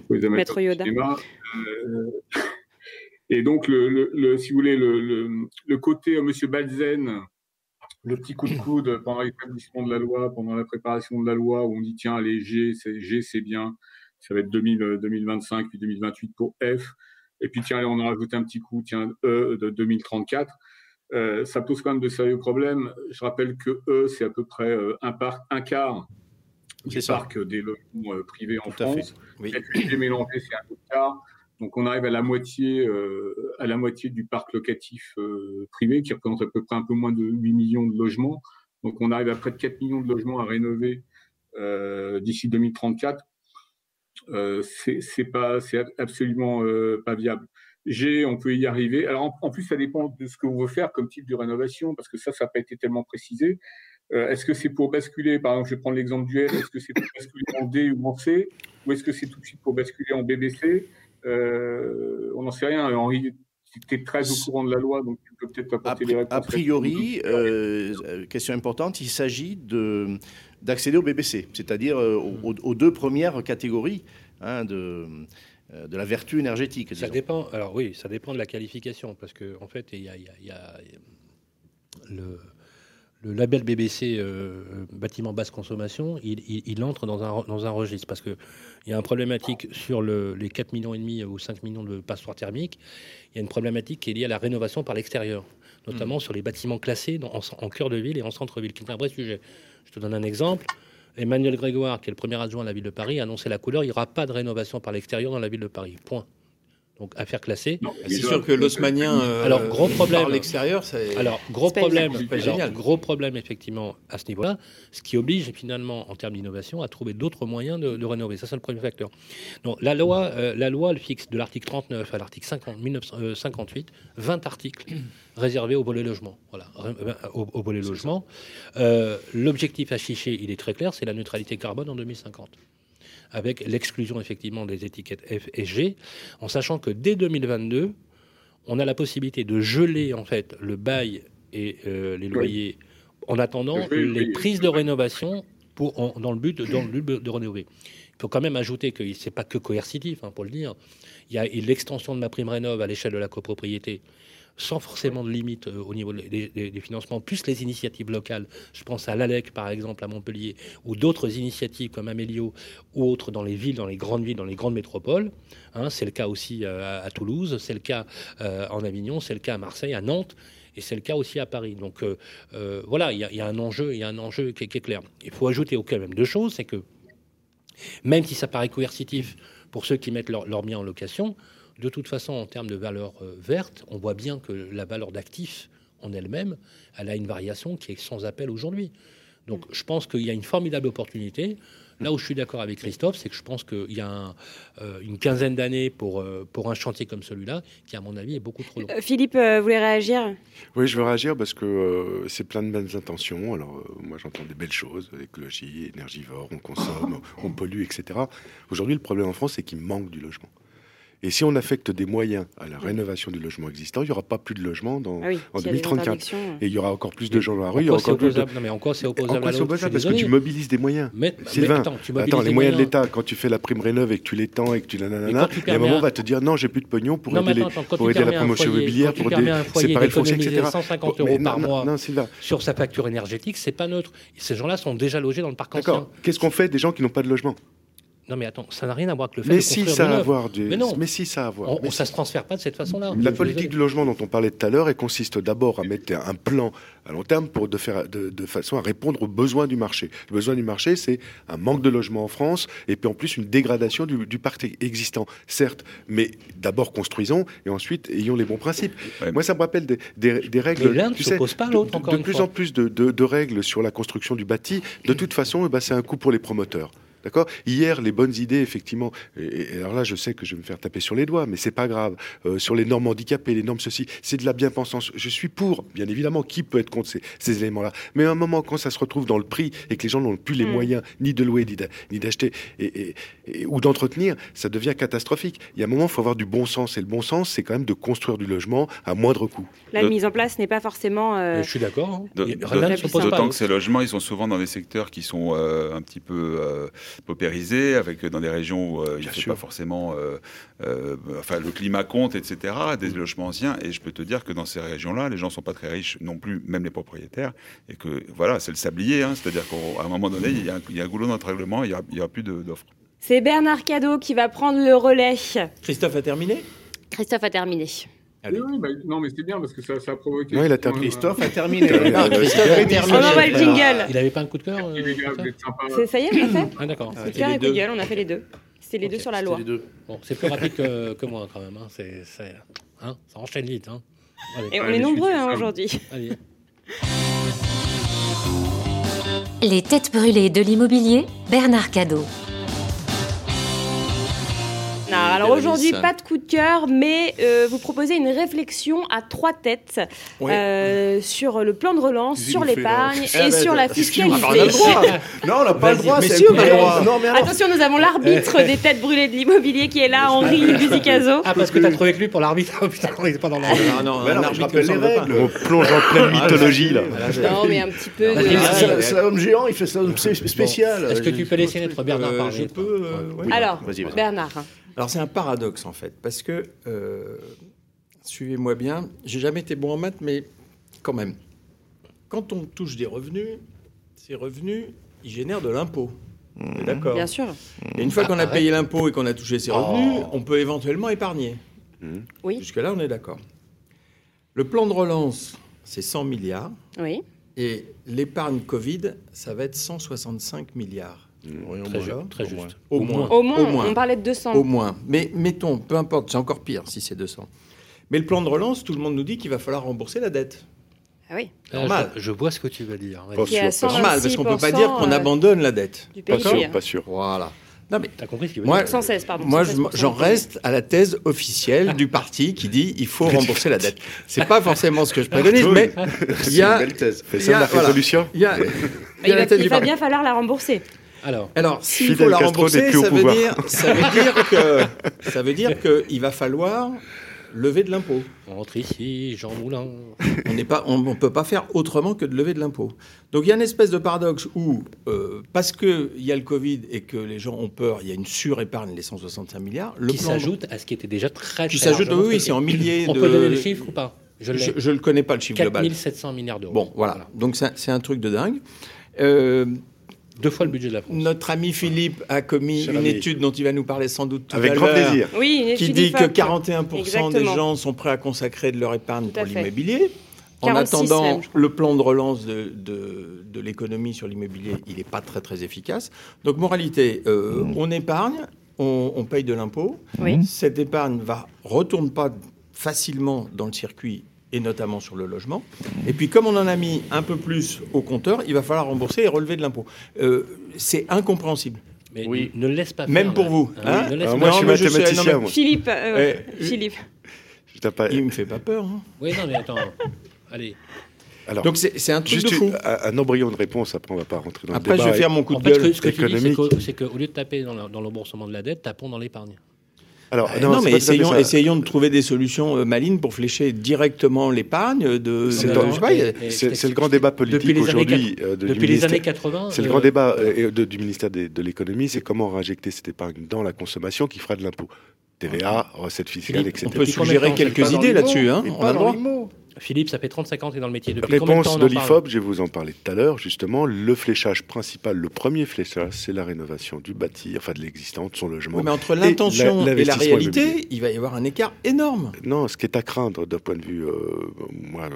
Maître Yoda. cinéma. Euh, et donc, le, le- le- si vous voulez, le, côté euh, Monsieur Balzen, le petit coup de coude pendant l'établissement de la loi, pendant la préparation de la loi, où on dit tiens, les G, c'est bien, ça va être 2000, euh, 2025 puis 2028 pour F. Et puis tiens, allez, on en rajoute un petit coup, tiens, E de 2034. Euh, ça pose quand même de sérieux problèmes. Je rappelle que E, c'est à peu près euh, un, quart du ça. parc des logements euh, privés en Tout. France. Oui. Et mélangés, c'est un autre quart. Donc on arrive à la moitié, euh, à la moitié du parc locatif euh, privé, qui représente à peu près un peu moins de 8 millions de logements. Donc on arrive à près de 4 millions de logements à rénover euh, d'ici 2034. Euh, c'est pas, c'est absolument euh, pas viable. G, on peut y arriver. Alors en, plus, ça dépend de ce que vous voulez faire comme type de rénovation, parce que ça, ça n'a pas été tellement précisé. Euh, est-ce que c'est pour basculer, par exemple, je vais prendre l'exemple du F, est-ce que c'est pour basculer en D ou en C, ou est-ce que c'est tout de suite pour basculer en BBC Euh, On n'en sait rien. Tu es très au courant de la loi, donc tu peux peut-être A, apporter pri- des réponses. a priori, euh, euh, question importante, il s'agit de- d'accéder au BBC, c'est-à-dire euh, aux, deux premières catégories hein, de, euh, de la vertu énergétique. Ça dépend. Alors oui, ça dépend de la qualification parce que en fait, il y a, y a le, le label BBC euh, bâtiment basse consommation, il, il- il entre dans un, dans un registre parce que il y a une problématique sur le- les 4 millions et demi ou 5 millions de passoires thermiques. Il y a une problématique qui est liée à la rénovation par l'extérieur, notamment sur les bâtiments classés dans- en, en cœur de ville et en centre-ville, qui est un vrai sujet. Je te donne un exemple. Emmanuel Grégoire, qui est le premier adjoint à la ville de Paris, a annoncé la couleur. Il n'y aura pas de rénovation par l'extérieur dans la ville de Paris. Point. Donc affaire classée. C'est sûr que l'osmanien, euh, Alors gros problème. par l'extérieur, c'est. Alors gros problème. génial. Gros problème effectivement à ce niveau-là, ce qui oblige finalement en termes d'innovation à trouver d'autres moyens de, de rénover. Ça c'est le premier facteur. Donc la loi, euh, la loi elle fixe de l'article 39 à l'article 50 1958 20 articles réservés au volet logement. Voilà, euh, au, au volet logement. Euh, L'objectif affiché, il est très clair, c'est la neutralité carbone en 2050 avec l'exclusion effectivement des étiquettes F et G, en sachant que dès 2022, on a la possibilité de geler en fait le bail et euh, les loyers en attendant les prises de rénovation pour, en- dans, le but de, dans le but de rénover. Il faut quand même ajouter que c'est pas que coercitif, hein, pour le dire. Il y a l'extension de ma prime rénov à l'échelle de la copropriété, sans forcément de limite euh, au niveau des, financements, plus les initiatives locales. Je pense à l'ALEC, par exemple, à Montpellier, ou d'autres initiatives comme Amélio, ou autres dans les villes, dans les grandes villes, dans les grandes métropoles. Hein, c'est le cas aussi euh, à, Toulouse, c'est le cas euh, en Avignon, c'est le cas à Marseille, à Nantes. Et c'est le cas aussi à Paris. Donc voilà, il y, a- un enjeu, il y a un enjeu qui, est- clair. Il faut ajouter au quand même deux choses, c'est que même si ça paraît coercitif pour ceux qui mettent leur, leur bien en location, de toute façon, en termes de valeur euh, verte, on voit bien que la valeur d'actif en elle-même, elle a une variation qui est sans appel aujourd'hui. Donc je pense qu'il y a une formidable opportunité. Là où je suis d'accord avec Christophe, c'est que je pense qu'il y a un, euh, une quinzaine d'années pour, euh, pour un chantier comme celui-là, qui à mon avis est beaucoup trop long. Euh, Philippe, euh, vous voulez réagir? Oui, je veux réagir parce que euh, c'est plein de bonnes intentions. Alors, euh, moi, j'entends des belles choses, écologie, énergivore, on consomme, on pollue, etc. Aujourd'hui, le problème en France, c'est qu'il manque du logement. Et si on affecte des moyens à la rénovation du logement existant, il n'y aura pas plus de logement dans, Ah oui, en s'il y a des 2034. interdictions, euh. Et il y aura encore plus de gens dans la rue. Il y En aura quoi c'est encore plus de... Non, mais en quoi c'est En opposable quoi à Je suis Parce que tu mobilises des moyens. Mais- mais Sylvain, attends, tu mobilises attends, les moyens de l'État, quand tu fais la prime rénov et que tu l'étends et que tu Mais nanana, il y a un moment, on va te dire non, j'ai plus de pognon pour Non, aider, attends, pour aider la promotion immobilière, pour foyer séparer le foncier, etc. 150 Bon, mais euros par mois sur sa facture énergétique, c'est pas neutre. Ces gens-là sont déjà logés dans le parc ancien. D'accord. Qu'est-ce qu'on fait des gens qui n'ont pas de logement? Non, mais attends, ça n'a rien à voir avec le fait Mais de si, construire ça a à voir. du- Mais non. Mais si, ça a à voir. On, Mais on- ça se transfère pas de cette façon-là. La politique du logement dont on parlait tout à l'heure, elle consiste d'abord à mettre un plan à long terme pour de, faire, de, de façon à répondre aux besoins du marché. Le besoin du marché, c'est un manque de logement en France et puis en plus une dégradation du, du parc existant, certes, mais d'abord construisons et ensuite ayons les bons principes. Ouais. Moi, ça me rappelle des, des- des règles. Mais l'un ne s'oppose sais, pas à de- l'autre, de, encore de une plus fois. en plus de, de- de règles sur la construction du bâti. De toute façon, eh ben, c'est un coût pour les promoteurs. D'accord? Hier, les bonnes idées, effectivement, et, et alors là, je sais que je vais me faire taper sur les doigts, mais c'est pas grave. Euh, sur les normes handicapées, les normes ceci, c'est de la bien-pensance. Je suis pour, bien évidemment, qui peut être contre ces, ces éléments-là Mais à un moment, quand ça se retrouve dans le prix et que les gens n'ont plus les Mm. moyens ni de louer, ni d'a- ni d'acheter, et, et- et- ou d'entretenir, ça devient catastrophique. Il y a un moment, il faut avoir du bon sens. Et le bon sens, c'est quand même de construire du logement à moindre coût. La De- mise en place n'est pas forcément. euh, Je suis d'accord. hein. D'autant que ces logements, ils sont souvent dans des secteurs qui sont euh, un petit peu paupérisés, avec dans des régions où euh, il ne fait sûr. pas forcément, euh, euh, enfin le climat compte, etc. Des logements anciens, et je peux te dire que dans ces régions-là, les gens sont pas très riches non plus, même les propriétaires, et que voilà, c'est le sablier, hein, c'est-à-dire qu'à un moment donné, il y a un, il y a un goulot dans notre règlement, il y aura, plus d'offres. C'est Bernard Cadeau qui va prendre le relais. Christophe a terminé? Christophe a terminé. Oui, oui, bah, non, mais c'est bien parce que ça, ça a provoqué. Non, il a terminé. Christophe a terminé. Ah, Christophe a terminé. On envoie le jingle. Il avait pas un coup de cœur euh. C'est- Ça y est, on l'a fait Ah d'accord. Coup de et cœur les et coup de deux. gueule, on a fait les deux. C'était les deux sur la loi. Les deux. Bon, c'est plus rapide que, que moi quand même. Hein. C'est, c'est- hein, ça enchaîne vite. Hein. Allez, Et on Allez, est nombreux hein, aujourd'hui. Les têtes brûlées de l'immobilier, Bernard Cadeau. Non, alors aujourd'hui, pas de coup de cœur, mais euh, vous proposez une réflexion à trois têtes Ouais. euh, sur le plan de relance, sur l'épargne là et ben, sur la excuse-moi, fiscalité. on a le droit. Non, on n'a pas le droit. C'est si, le on a le droit. Non, mais alors, Attention, nous avons l'arbitre des têtes brûlées de l'immobilier qui est là, Henri Buzicazo. Ah parce que t'as trouvé que lui pour l'arbitre. Oh, putain, il est pas dans l'ordre. Ah non, Mais un non, je rappelle ne les règles. On plonge en pleine mythologie, là. Non, mais un petit peu un homme géant, il fait ça spé- spécial. Est-ce que tu peux laisser notre Bernard Euh, parler je peux. euh. Alors. Bernard. Alors c'est un paradoxe en fait, parce que, euh, suivez-moi bien, j'ai jamais été bon en maths, mais quand même, quand on touche des revenus, ces revenus, ils génèrent de l'impôt. Vous êtes D'accord. bien sûr. Et une fois qu'on a Ah, payé l'impôt et qu'on a touché ces revenus, Oh. on peut éventuellement épargner. Oui. Jusque-là, on est d'accord. Le plan de relance, c'est 100 milliards. Oui. Et l'épargne Covid, ça va être 165 milliards. Oui, au Très, moins. ju- très Au moins. juste. Au moins. Au moins, Au moins. on parlait de 200. Au moins. Mais mettons, peu importe, c'est encore pire si c'est 200. Mais le plan de relance, tout le monde nous dit qu'il va falloir rembourser la dette. Ah oui, Ah, Normal. Je, je vois ce que tu veux dire. Pas sûr. Normal, parce qu'on peut pas dire qu'on 126%, euh, abandonne la dette. du Pas sûr, pas sûr. Voilà. Non mais T'as compris ce qu'il veut Moi, dire 116, pardon. moi, je- 116%. j'en reste à la thèse officielle du parti qui dit il faut rembourser la dette. C'est pas forcément ce que je préconise, mais il y a, C'est une belle thèse. Y ça la résolution. il va, bien falloir la rembourser. Alors, Alors, s'il faut la rembourser, ça veut, dire, ça veut dire que ça veut dire qu'il va falloir lever de l'impôt. entre ici, Jean Moulin. On n'est pas, on, on peut pas faire autrement que de lever de l'impôt. Donc il y a une espèce de paradoxe où, euh, parce que il y a le Covid et que les gens ont peur, il y a une surépargne, les 165 milliards. Le qui s'ajoute à ce qui était déjà très qui s'ajoute, oui, c'est en milliers On de. peut donner le chiffre ou pas? Je je le connais pas le chiffre global. 4700 milliards d'euros. Bon, voilà. Donc c'est c'est un truc de dingue. Euh, Deux fois le budget de la France. notre ami Philippe a commis Cher une ami. étude dont il va nous parler sans doute tout Avec à grand l'heure, plaisir. Oui, une qui étude dit que IFOP. 41% des gens sont prêts à consacrer de leur épargne pour l'immobilier. En 46 attendant, même, le plan de relance de, de, de l'économie sur l'immobilier, il n'est pas très très efficace. Donc, moralité, euh, on épargne, on, on paye de l'impôt. Oui. Cette épargne va retourne pas facilement dans le circuit et notamment sur le logement. Et puis, comme on en a mis un peu plus au compteur, il va falloir rembourser et relever de l'impôt. Euh, c'est incompréhensible. Mais Oui. ne laisse pas Même faire, pour là. vous, Ah, hein ne laisse Alors pas moi, je Non, suis mais je sais, mathématicien, non, mais- moi. Philippe, euh, Eh, Philippe. Je pas- Il me fait pas peur. hein. Oui, non, mais attends. Allez. Alors, Donc, c'est c'est un truc juste de fou. une- un, embryon de réponse, après on va pas rentrer dans Après, le je débat. vais faire mon coup En de fait, ce gueule. que, ce que tu dis, c'est économique. qu'au c'est qu'au lieu de taper dans, le remboursement de la dette, tapons dans l'épargne. Alors, non, mais essayons, ça. essayons de trouver des solutions euh, malines pour flécher directement l'épargne de. C'est de- c'est le grand débat politique Depuis les années aujourd'hui euh, de- Depuis les ministère. années 80. C'est le euh, grand débat euh, de- du ministère de l'économie, c'est comment réinjecter cette épargne dans la consommation qui fera de l'impôt. TVA, recettes fiscales, etc. on peut suggérer quelques idées là-dessus. Hein on a le dans droit. Philippe, ça fait 35 ans que tu es dans le métier. Depuis combien de Réponse de l'IFOP, je vais vous en parler tout à l'heure, justement. Le fléchage principal, le premier fléchage, c'est la rénovation du bâti, enfin de l'existant, de son logement. Oui, mais entre l'intention et la réalité, immobilier. il va y avoir un écart énorme. Non, ce qui est à craindre d'un point de vue, euh, moi,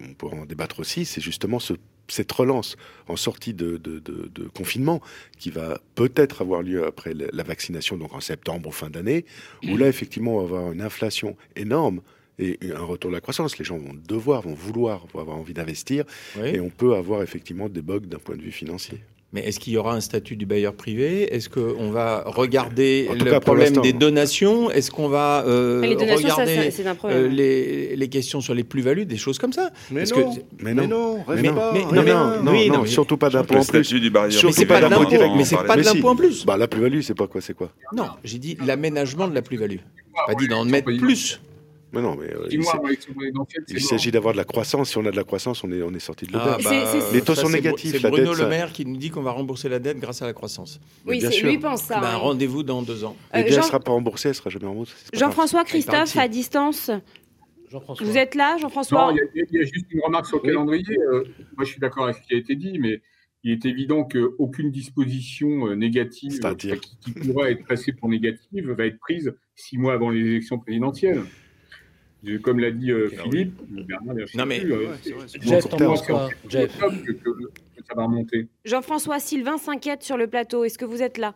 on pourra en débattre aussi, c'est justement ce- cette relance en sortie de, de- de- de confinement qui va peut-être avoir lieu après la, la vaccination, donc en septembre ou fin d'année, où là, effectivement, on va avoir une inflation énorme et un retour de la croissance. Les gens vont devoir, vont vouloir, vont avoir envie d'investir, Oui. et on peut avoir effectivement des bugs d'un point de vue financier. Mais est-ce qu'il y aura un statut du bailleur privé? Est-ce qu'on va regarder le cas, problème des donations? Est-ce qu'on va euh, Les donations, ça, regarder c'est- c'est un problème. euh, les, les questions sur les plus-values, des choses comme ça? Mais Parce non, que- Mais mais non. non, Mais- pas, mais- non, mais- non, oui, non, non, mais- surtout pas d'impôt en plus. statut du bailleur. Surtout Mais c'est pas d'impôt direct. mais c'est pas de Mais si. l'impôt en plus. Bah, la plus-value, c'est pas quoi, c'est quoi? Non, j'ai dit l'aménagement de la plus-value. Pas dit d'en mettre plus. Mais non, mais euh, il Dis-moi, s'agit d'avoir de la croissance. Si on a de la croissance, on est, on est sorti de l'auberge. C'est- c'est- Les taux ça, sont négatifs, C'est Bruno dette, Le ça- Maire qui nous dit qu'on va rembourser la dette grâce à la croissance. Oui, bien c'est- sûr. lui pense ça. Hein. Rendez-vous dans deux ans. Euh, Eh bien, Jean- elle sera pas remboursée, elle sera jamais remboursée. Jean-François, Christophe, à distance, Jean-François. vous êtes là, Non, Jean-François il y, a- il y a juste une remarque sur le Oui. calendrier. Euh, moi, je suis d'accord avec ce qui a été dit, mais il est évident qu'aucune disposition euh, négative qui, qui pourrait être passée pour négative va être prise six mois avant les élections présidentielles. Comme l'a dit euh, Philippe, Bernard, je sais Non, mais- plus, euh, Ouais, Jeff, Jeff que, que- que ça va remonter. Jean-François, Sylvain s'inquiète sur le plateau. Est-ce que vous êtes là?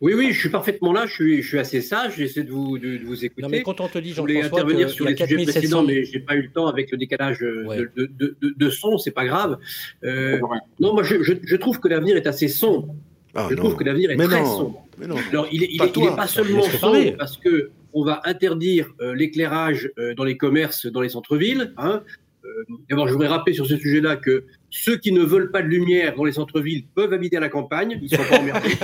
Oui, oui, je suis parfaitement là. Je suis, je suis assez sage. J'essaie de vous, de, de vous écouter. Non, mais quand on te dit, je voulais Jean-François, intervenir sur les sujets 4700 précédents, mais j'ai pas eu le temps avec le décalage euh, Ouais. de, de, de, de son. C'est pas grave. Euh, Ouais. non, moi, je, je, je trouve que l'avenir est assez sombre. Ah, je non. trouve que l'avenir est Mais très non. sombre. Mais non. Alors, il est, il Pas est, il est toi. pas seulement Laisse-le parler. sombre parce que on va interdire euh, l'éclairage euh, dans les commerces, dans les centres-villes. Hein. Euh, D'abord, je voudrais rappeler sur ce sujet-là que ceux qui ne veulent pas de lumière dans les centres-villes peuvent habiter à la campagne. Ils sont pas emmerdés.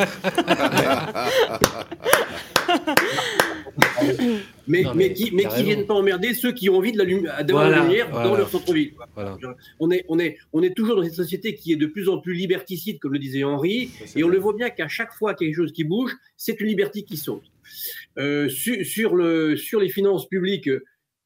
mais, Non, mais mais qui, mais qui viennent pas emmerder ceux qui ont envie de la lumi- d'avoir Voilà, la lumière dans leur centre-ville. Voilà. On est, on, est, on est toujours dans cette société qui est de plus en plus liberticide, comme le disait Henri, et on le voit bien qu'à chaque fois qu'il y a quelque chose qui bouge, c'est une liberté qui saute. Euh, su- sur, le, sur les finances publiques,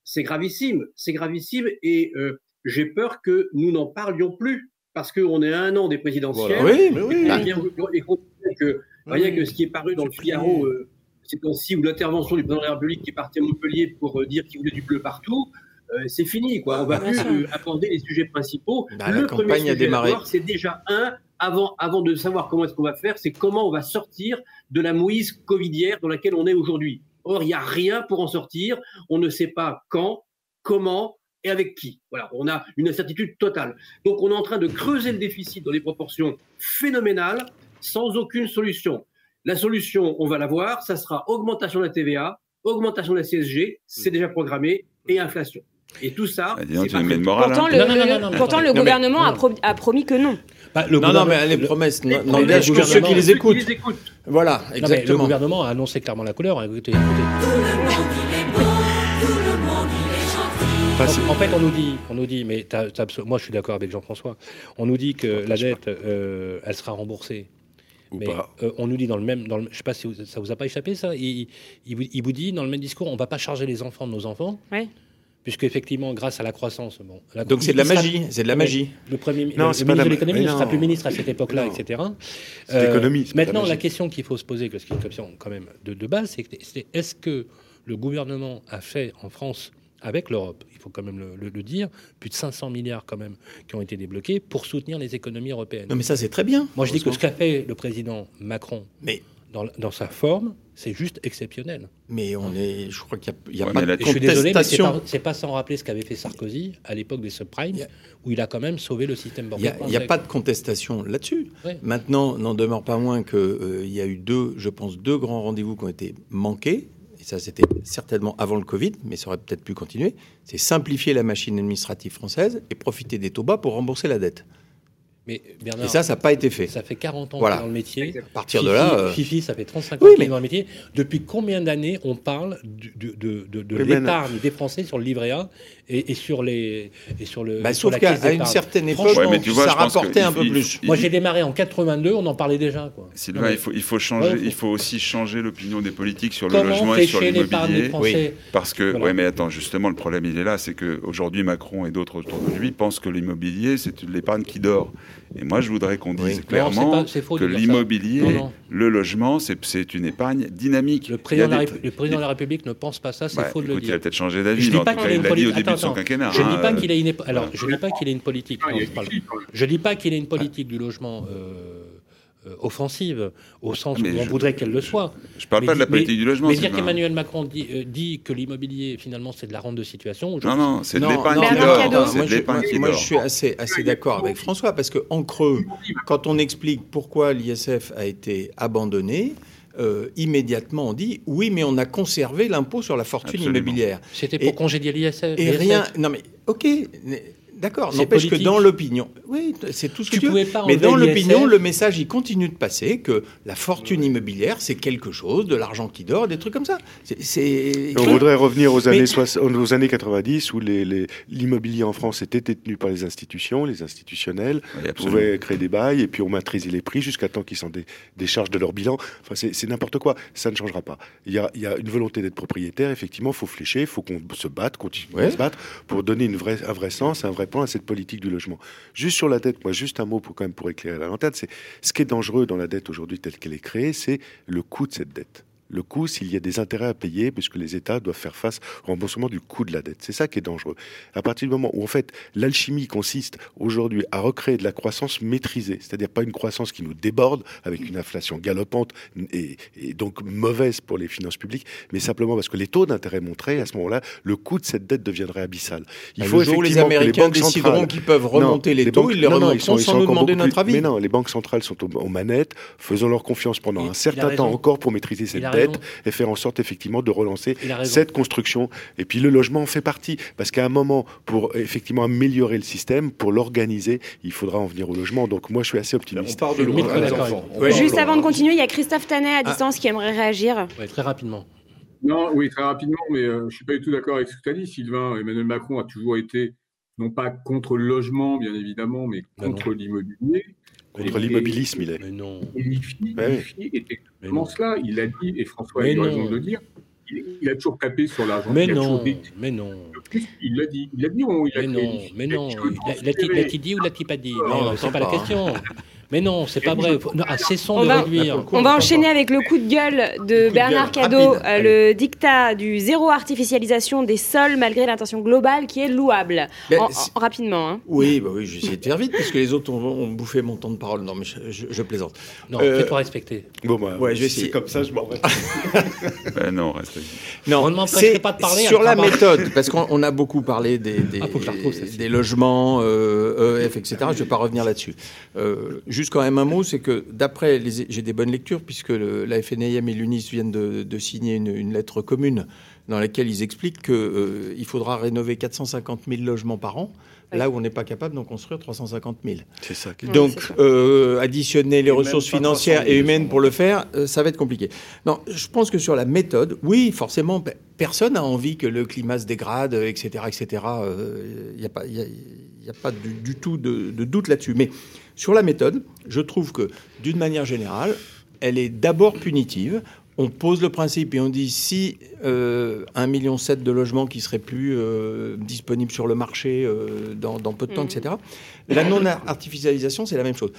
c'est gravissime, c'est gravissime, et euh, j'ai peur que nous n'en parlions plus, parce qu'on est à un an des présidentielles. Voilà. Oui, mais oui. Et bien, et qu'on sait que rien que ce qui est paru dans le Figaro euh, ces temps-ci, ou l'intervention du président de la République qui est parti à Montpellier pour euh, dire qu'il voulait du bleu partout, euh, c'est fini. Quoi. On va Bien plus euh, aborder les sujets principaux. Bah, la le campagne premier a sujet à démarré. c'est déjà un, avant, avant de savoir comment est-ce qu'on va faire, c'est comment on va sortir de la mouise covidière dans laquelle on est aujourd'hui. Or, il n'y a rien pour en sortir. On ne sait pas quand, comment et avec qui. Voilà, on a une incertitude totale. Donc, on est en train de creuser le déficit dans des proportions phénoménales sans aucune solution. La solution, on va la voir, ça sera augmentation de la TVA, augmentation de la CSG, c'est déjà programmé, et inflation. Et tout ça, Ah, donc, pas morale. Pourtant, hein. le, Non, non, non, le- non, non, mais pourtant, attendez. le Non, mais- gouvernement a, non. pro- a promis que non. Bah, le Non, non, mais les le- promesses n'engagent que ceux qui les écoutent. Qui les écoutent. Voilà, Non, mais le exactement. gouvernement a annoncé clairement la couleur. Écoutez, écoutez. En, en fait, on nous dit, on nous dit, mais t'as- t'as abso- moi je suis d'accord avec Jean-François. On nous dit que la dette, euh, elle sera remboursée. Ou mais pas. euh, on nous dit dans le même, dans le, je sais pas si vous- ça vous a pas échappé ça. Il, il vous, il vous dit dans le même discours, on va pas charger les enfants de nos enfants, Ouais. Puisque effectivement, grâce à la croissance, bon. la- Donc c'est de la sera- magie, c'est de la magie. Le premier, Non, le, c'est le pas ministre la- de l'économie ne sera plus ministre à cette époque-là, etc. C'est l'économie, c'est la Maintenant, la question qu'il faut se poser, parce qu'il y a une question quand même de, de base, c'est que- c'est est-ce que le gouvernement a fait en France avec l'Europe, il faut quand même le, le- le dire, plus de 500 milliards quand même qui ont été débloqués pour soutenir les économies européennes? Non, mais ça, c'est très bien. Moi, je dis que ce qu'a fait le président Macron Mais, dans, dans sa forme, c'est juste exceptionnel. mais on est, je crois qu'il n'y a, Ouais, pas mais de Et je suis désolé, mais c'est contestation. pas, c'est pas sans rappeler ce qu'avait fait Sarkozy à l'époque des subprimes, Il y a- où il a quand même sauvé le système Il bancaire n'y a, pas de contestation là-dessus. Ouais. Maintenant, n'en demeure pas moins qu'il y a eu deux, je pense, deux grands rendez-vous qui ont été manqués. Et ça, c'était certainement avant le Covid, mais ça aurait peut-être pu continuer. C'est simplifier la machine administrative française et profiter des taux bas pour rembourser la dette. Mais Bernard, Et ça, ça n'a pas été fait. ça fait 40 ans Voilà. que dans le métier. À partir de Fifi- là, euh, Fifi, ça fait 35 Oui, ans qu'il mais- est dans le métier. Depuis combien d'années on parle de, de, de, de Oui, l'épargne des Français sur le livret A et, et sur les et sur le Bah, sur sauf la qu'à caisse à une certaine époque, Franchement, Ouais, mais tu vois, ça que rapportait un peu il- plus. Moi, j'ai démarré en 82, on en parlait déjà. Quoi. Sylvain, mais il faut, il faut changer, Ouais, faut- il faut aussi changer l'opinion des politiques sur le logement et sur pêcher l'épargne des l'immobilier. Français Parce que, Voilà. ouais, mais attends, justement, le problème, il est là, c'est qu'aujourd'hui, Macron et d'autres autour de lui pensent que l'immobilier, c'est de l'épargne qui dort. Et moi, je voudrais qu'on dise Oui. Clairement pas- que dire l'immobilier, le logement, c'est c'est une épargne dynamique. Le a président, des- le président de la République ne pense pas ça, c'est Bah, faux de le écoute, il dire. a peut-être changé Je d'avis, dis mais en pas tout qu'il cas, ait il une l'a dit au politique. début de son Attends, quinquennat. Je dis hein, pas euh, qu'il ait une alors je dis pas qu'il ait une politique. Non, a je. Je dis pas qu'il ait une politique du logement euh, offensive, au sens Mais où on voudrait qu'elle le soit. Je parle Mais pas de la mais- politique du logement. Mais dire qu'Emmanuel Macron dit, euh, dit que l'immobilier, finalement, c'est de la rente de situation. je- Non, non, c'est de l'épargne qui dort. Moi, de je, l'épargne qui moi, dort. je suis assez, assez d'accord avec François parce que en creux, quand on explique pourquoi l'ISF a été abandonné, euh, immédiatement on dit oui, mais on a conservé l'impôt sur la fortune Absolument. immobilière. C'était pour Et- congédier l'ISF. Et rien. Non mais ok. mais- D'accord, C'est n'empêche que dans l'opinion, oui, c'est tout ce que Tu tu, veux. pas Mais dans l'opinion, le message, il continue de passer que la fortune immobilière, c'est quelque chose, de l'argent qui dort, des trucs comme ça. On voudrait revenir aux Mais- années, soix- aux années 90 où les- les- l'immobilier en France était détenu par les institutions, les institutionnels Oui, pouvaient créer des bails et puis on maîtrisait les prix jusqu'à temps qu'ils s'en dé- déchargent de leur bilan. Enfin, c'est c'est n'importe quoi. Ça ne changera pas. Il y a, il y a une volonté d'être propriétaire. Effectivement, il faut flécher, il faut qu'on se batte, continuer Ouais. à se battre pour donner une vraie, un vrai sens, un vrai point à cette politique du logement. Juste sur la dette, moi, juste un mot pour quand même pour éclairer la lanterne. C'est ce qui est dangereux dans la dette aujourd'hui telle qu'elle est créée, c'est le coût de cette dette. Le coût, s'il y a des intérêts à payer, puisque les États doivent faire face au remboursement du coût de la dette. C'est ça qui est dangereux. À partir du moment où, en fait, l'alchimie consiste aujourd'hui à recréer de la croissance maîtrisée, c'est-à-dire pas une croissance qui nous déborde avec une inflation galopante et, et donc mauvaise pour les finances publiques, mais simplement parce que les taux d'intérêt monteraient, à ce moment-là, le coût de cette dette deviendrait abyssal. Il faut le jour où les effectivement que Américains banques décideront qu'ils peuvent remonter les taux, banques- ils les remonteront ils sans sont nous demander notre plus- avis. Mais non, les banques centrales sont aux, aux manettes, faisons leur confiance pendant Il- un certain temps encore pour maîtriser cette a dette et faire en sorte effectivement de relancer cette construction. Et puis le logement en fait partie, parce qu'à un moment, pour effectivement améliorer le système, pour l'organiser, il faudra en venir au logement. Donc moi, je suis assez On optimiste. loin, les enfants. On Ouais. part de Juste loin. avant de continuer, il y a Christophe Tanet Ah. à distance qui aimerait réagir. Ouais, très rapidement. Non, oui, très rapidement, mais euh, je ne suis pas du tout d'accord avec ce que tu as dit, Sylvain. Emmanuel Macron a toujours été, non pas contre le logement, bien évidemment, mais contre l'immobilier. Contre l'immobilisme, il est. Mais non. Ouais, non. cela. Il l'a dit, et François Mais a eu non. raison de le dire. Il, il a toujours tapé sur l'argent. Mais a non. Mais non. Il l'a dit. Il l'a dit, il a Mais non. Mais a non. L'a-t-il dit ou l'a-t-il pas dit? Non, C'est pas la question. Mais non, c'est pas vrai. Non, ah, cessons On de va- réduire. On va enchaîner avec le coup de gueule de de Bernard gueule, Cadot, rapide, euh, le dictat du zéro artificialisation des sols malgré l'intention globale qui est louable. Ben, En- si- en- rapidement. hein. Oui, bah oui, je vais essayer de faire vite, parce que les autres ont, ont bouffé mon temps de parole. Non, mais je, je- je plaisante. Non, Euh, fais-toi respecter. Bon, bah, Ouais, je vais Si essayer. c'est comme ça, je m'en vais. Ben non, reste. Non, On ne m'empêcherait pas de parler, Sur hein, la méthode, parce qu'on on a beaucoup parlé des, des, Ah, retrouve, des logements, euh, EF, etc. Je ne vais pas revenir là-dessus. Euh, juste quand même un mot, c'est que d'après, les- j'ai des bonnes lectures, puisque le- la FNIM et l'UNIS viennent de, de signer une, une lettre commune dans laquelle ils expliquent qu'il faudra rénover 450 000 logements par an, Oui. là où on n'est pas capable d'en construire 350 000. c'est ça. qui- Donc, c'est ça. euh, additionner les Et ressources financières 300 et 000, humaines pour le faire, euh, ça va être compliqué. Non, je pense que sur la méthode, oui, forcément, pe- personne n'a envie que le climat se dégrade, euh, etc., etc. Il n'y a pas, y a, y a pas du, du tout de, de doute là-dessus. Mais sur la méthode, je trouve que, d'une manière générale, elle est d'abord punitive. On pose le principe et on dit si euh, 1,7 million de logements qui seraient plus euh, disponibles sur le marché euh, dans, dans peu de temps, etc. La non-artificialisation, c'est la même chose.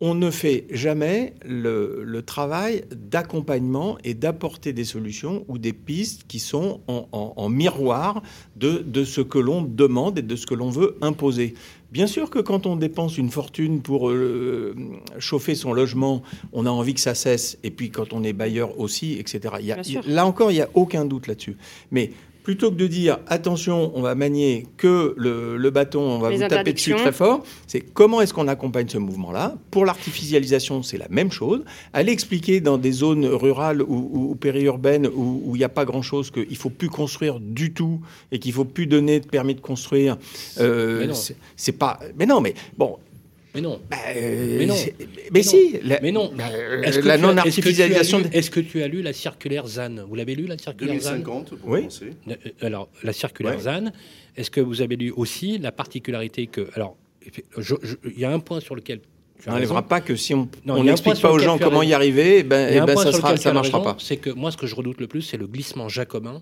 On ne fait jamais le, le travail d'accompagnement et d'apporter des solutions ou des pistes qui sont en, en- en miroir de, de ce que l'on demande et de ce que l'on veut imposer. Bien sûr que quand on dépense une fortune pour euh, chauffer son logement, on a envie que ça cesse. Et puis quand on est bailleur aussi, etc. Il y a- Bien sûr. là encore, il n'y a aucun doute là-dessus. Mais plutôt que de dire attention, on va manier que le, le bâton, on va Les vous taper dessus très fort, c'est comment est-ce qu'on accompagne ce mouvement-là? Pour l'artificialisation, c'est la même chose. Aller expliquer dans des zones rurales ou, ou- ou périurbaines où où il n'y a pas grand-chose qu'il ne faut plus construire du tout et qu'il ne faut plus donner de permis de construire. euh, Mais non. c'est- c'est pas. Mais non, mais bon. Mais non. bah, euh, Mais non. c'est- Mais, Mais si. la- Mais non. bah, euh, Est-ce que la tu as- non-artificialisation. Est-ce que, tu as lu- est-ce que tu as lu la circulaire ZAN Vous l'avez lu, la circulaire ZAN 2050, pour Oui. commencer. Euh, Alors, la circulaire Ouais. ZAN, est-ce que vous avez lu aussi la particularité que. Alors, il y a un point sur lequel. Tu as On n'arrivera pas que si on n'explique pas aux gens comment y arriver, eh ben, eh ben, ça ne marchera raison, pas. C'est que moi, ce que je redoute le plus, c'est le glissement jacobin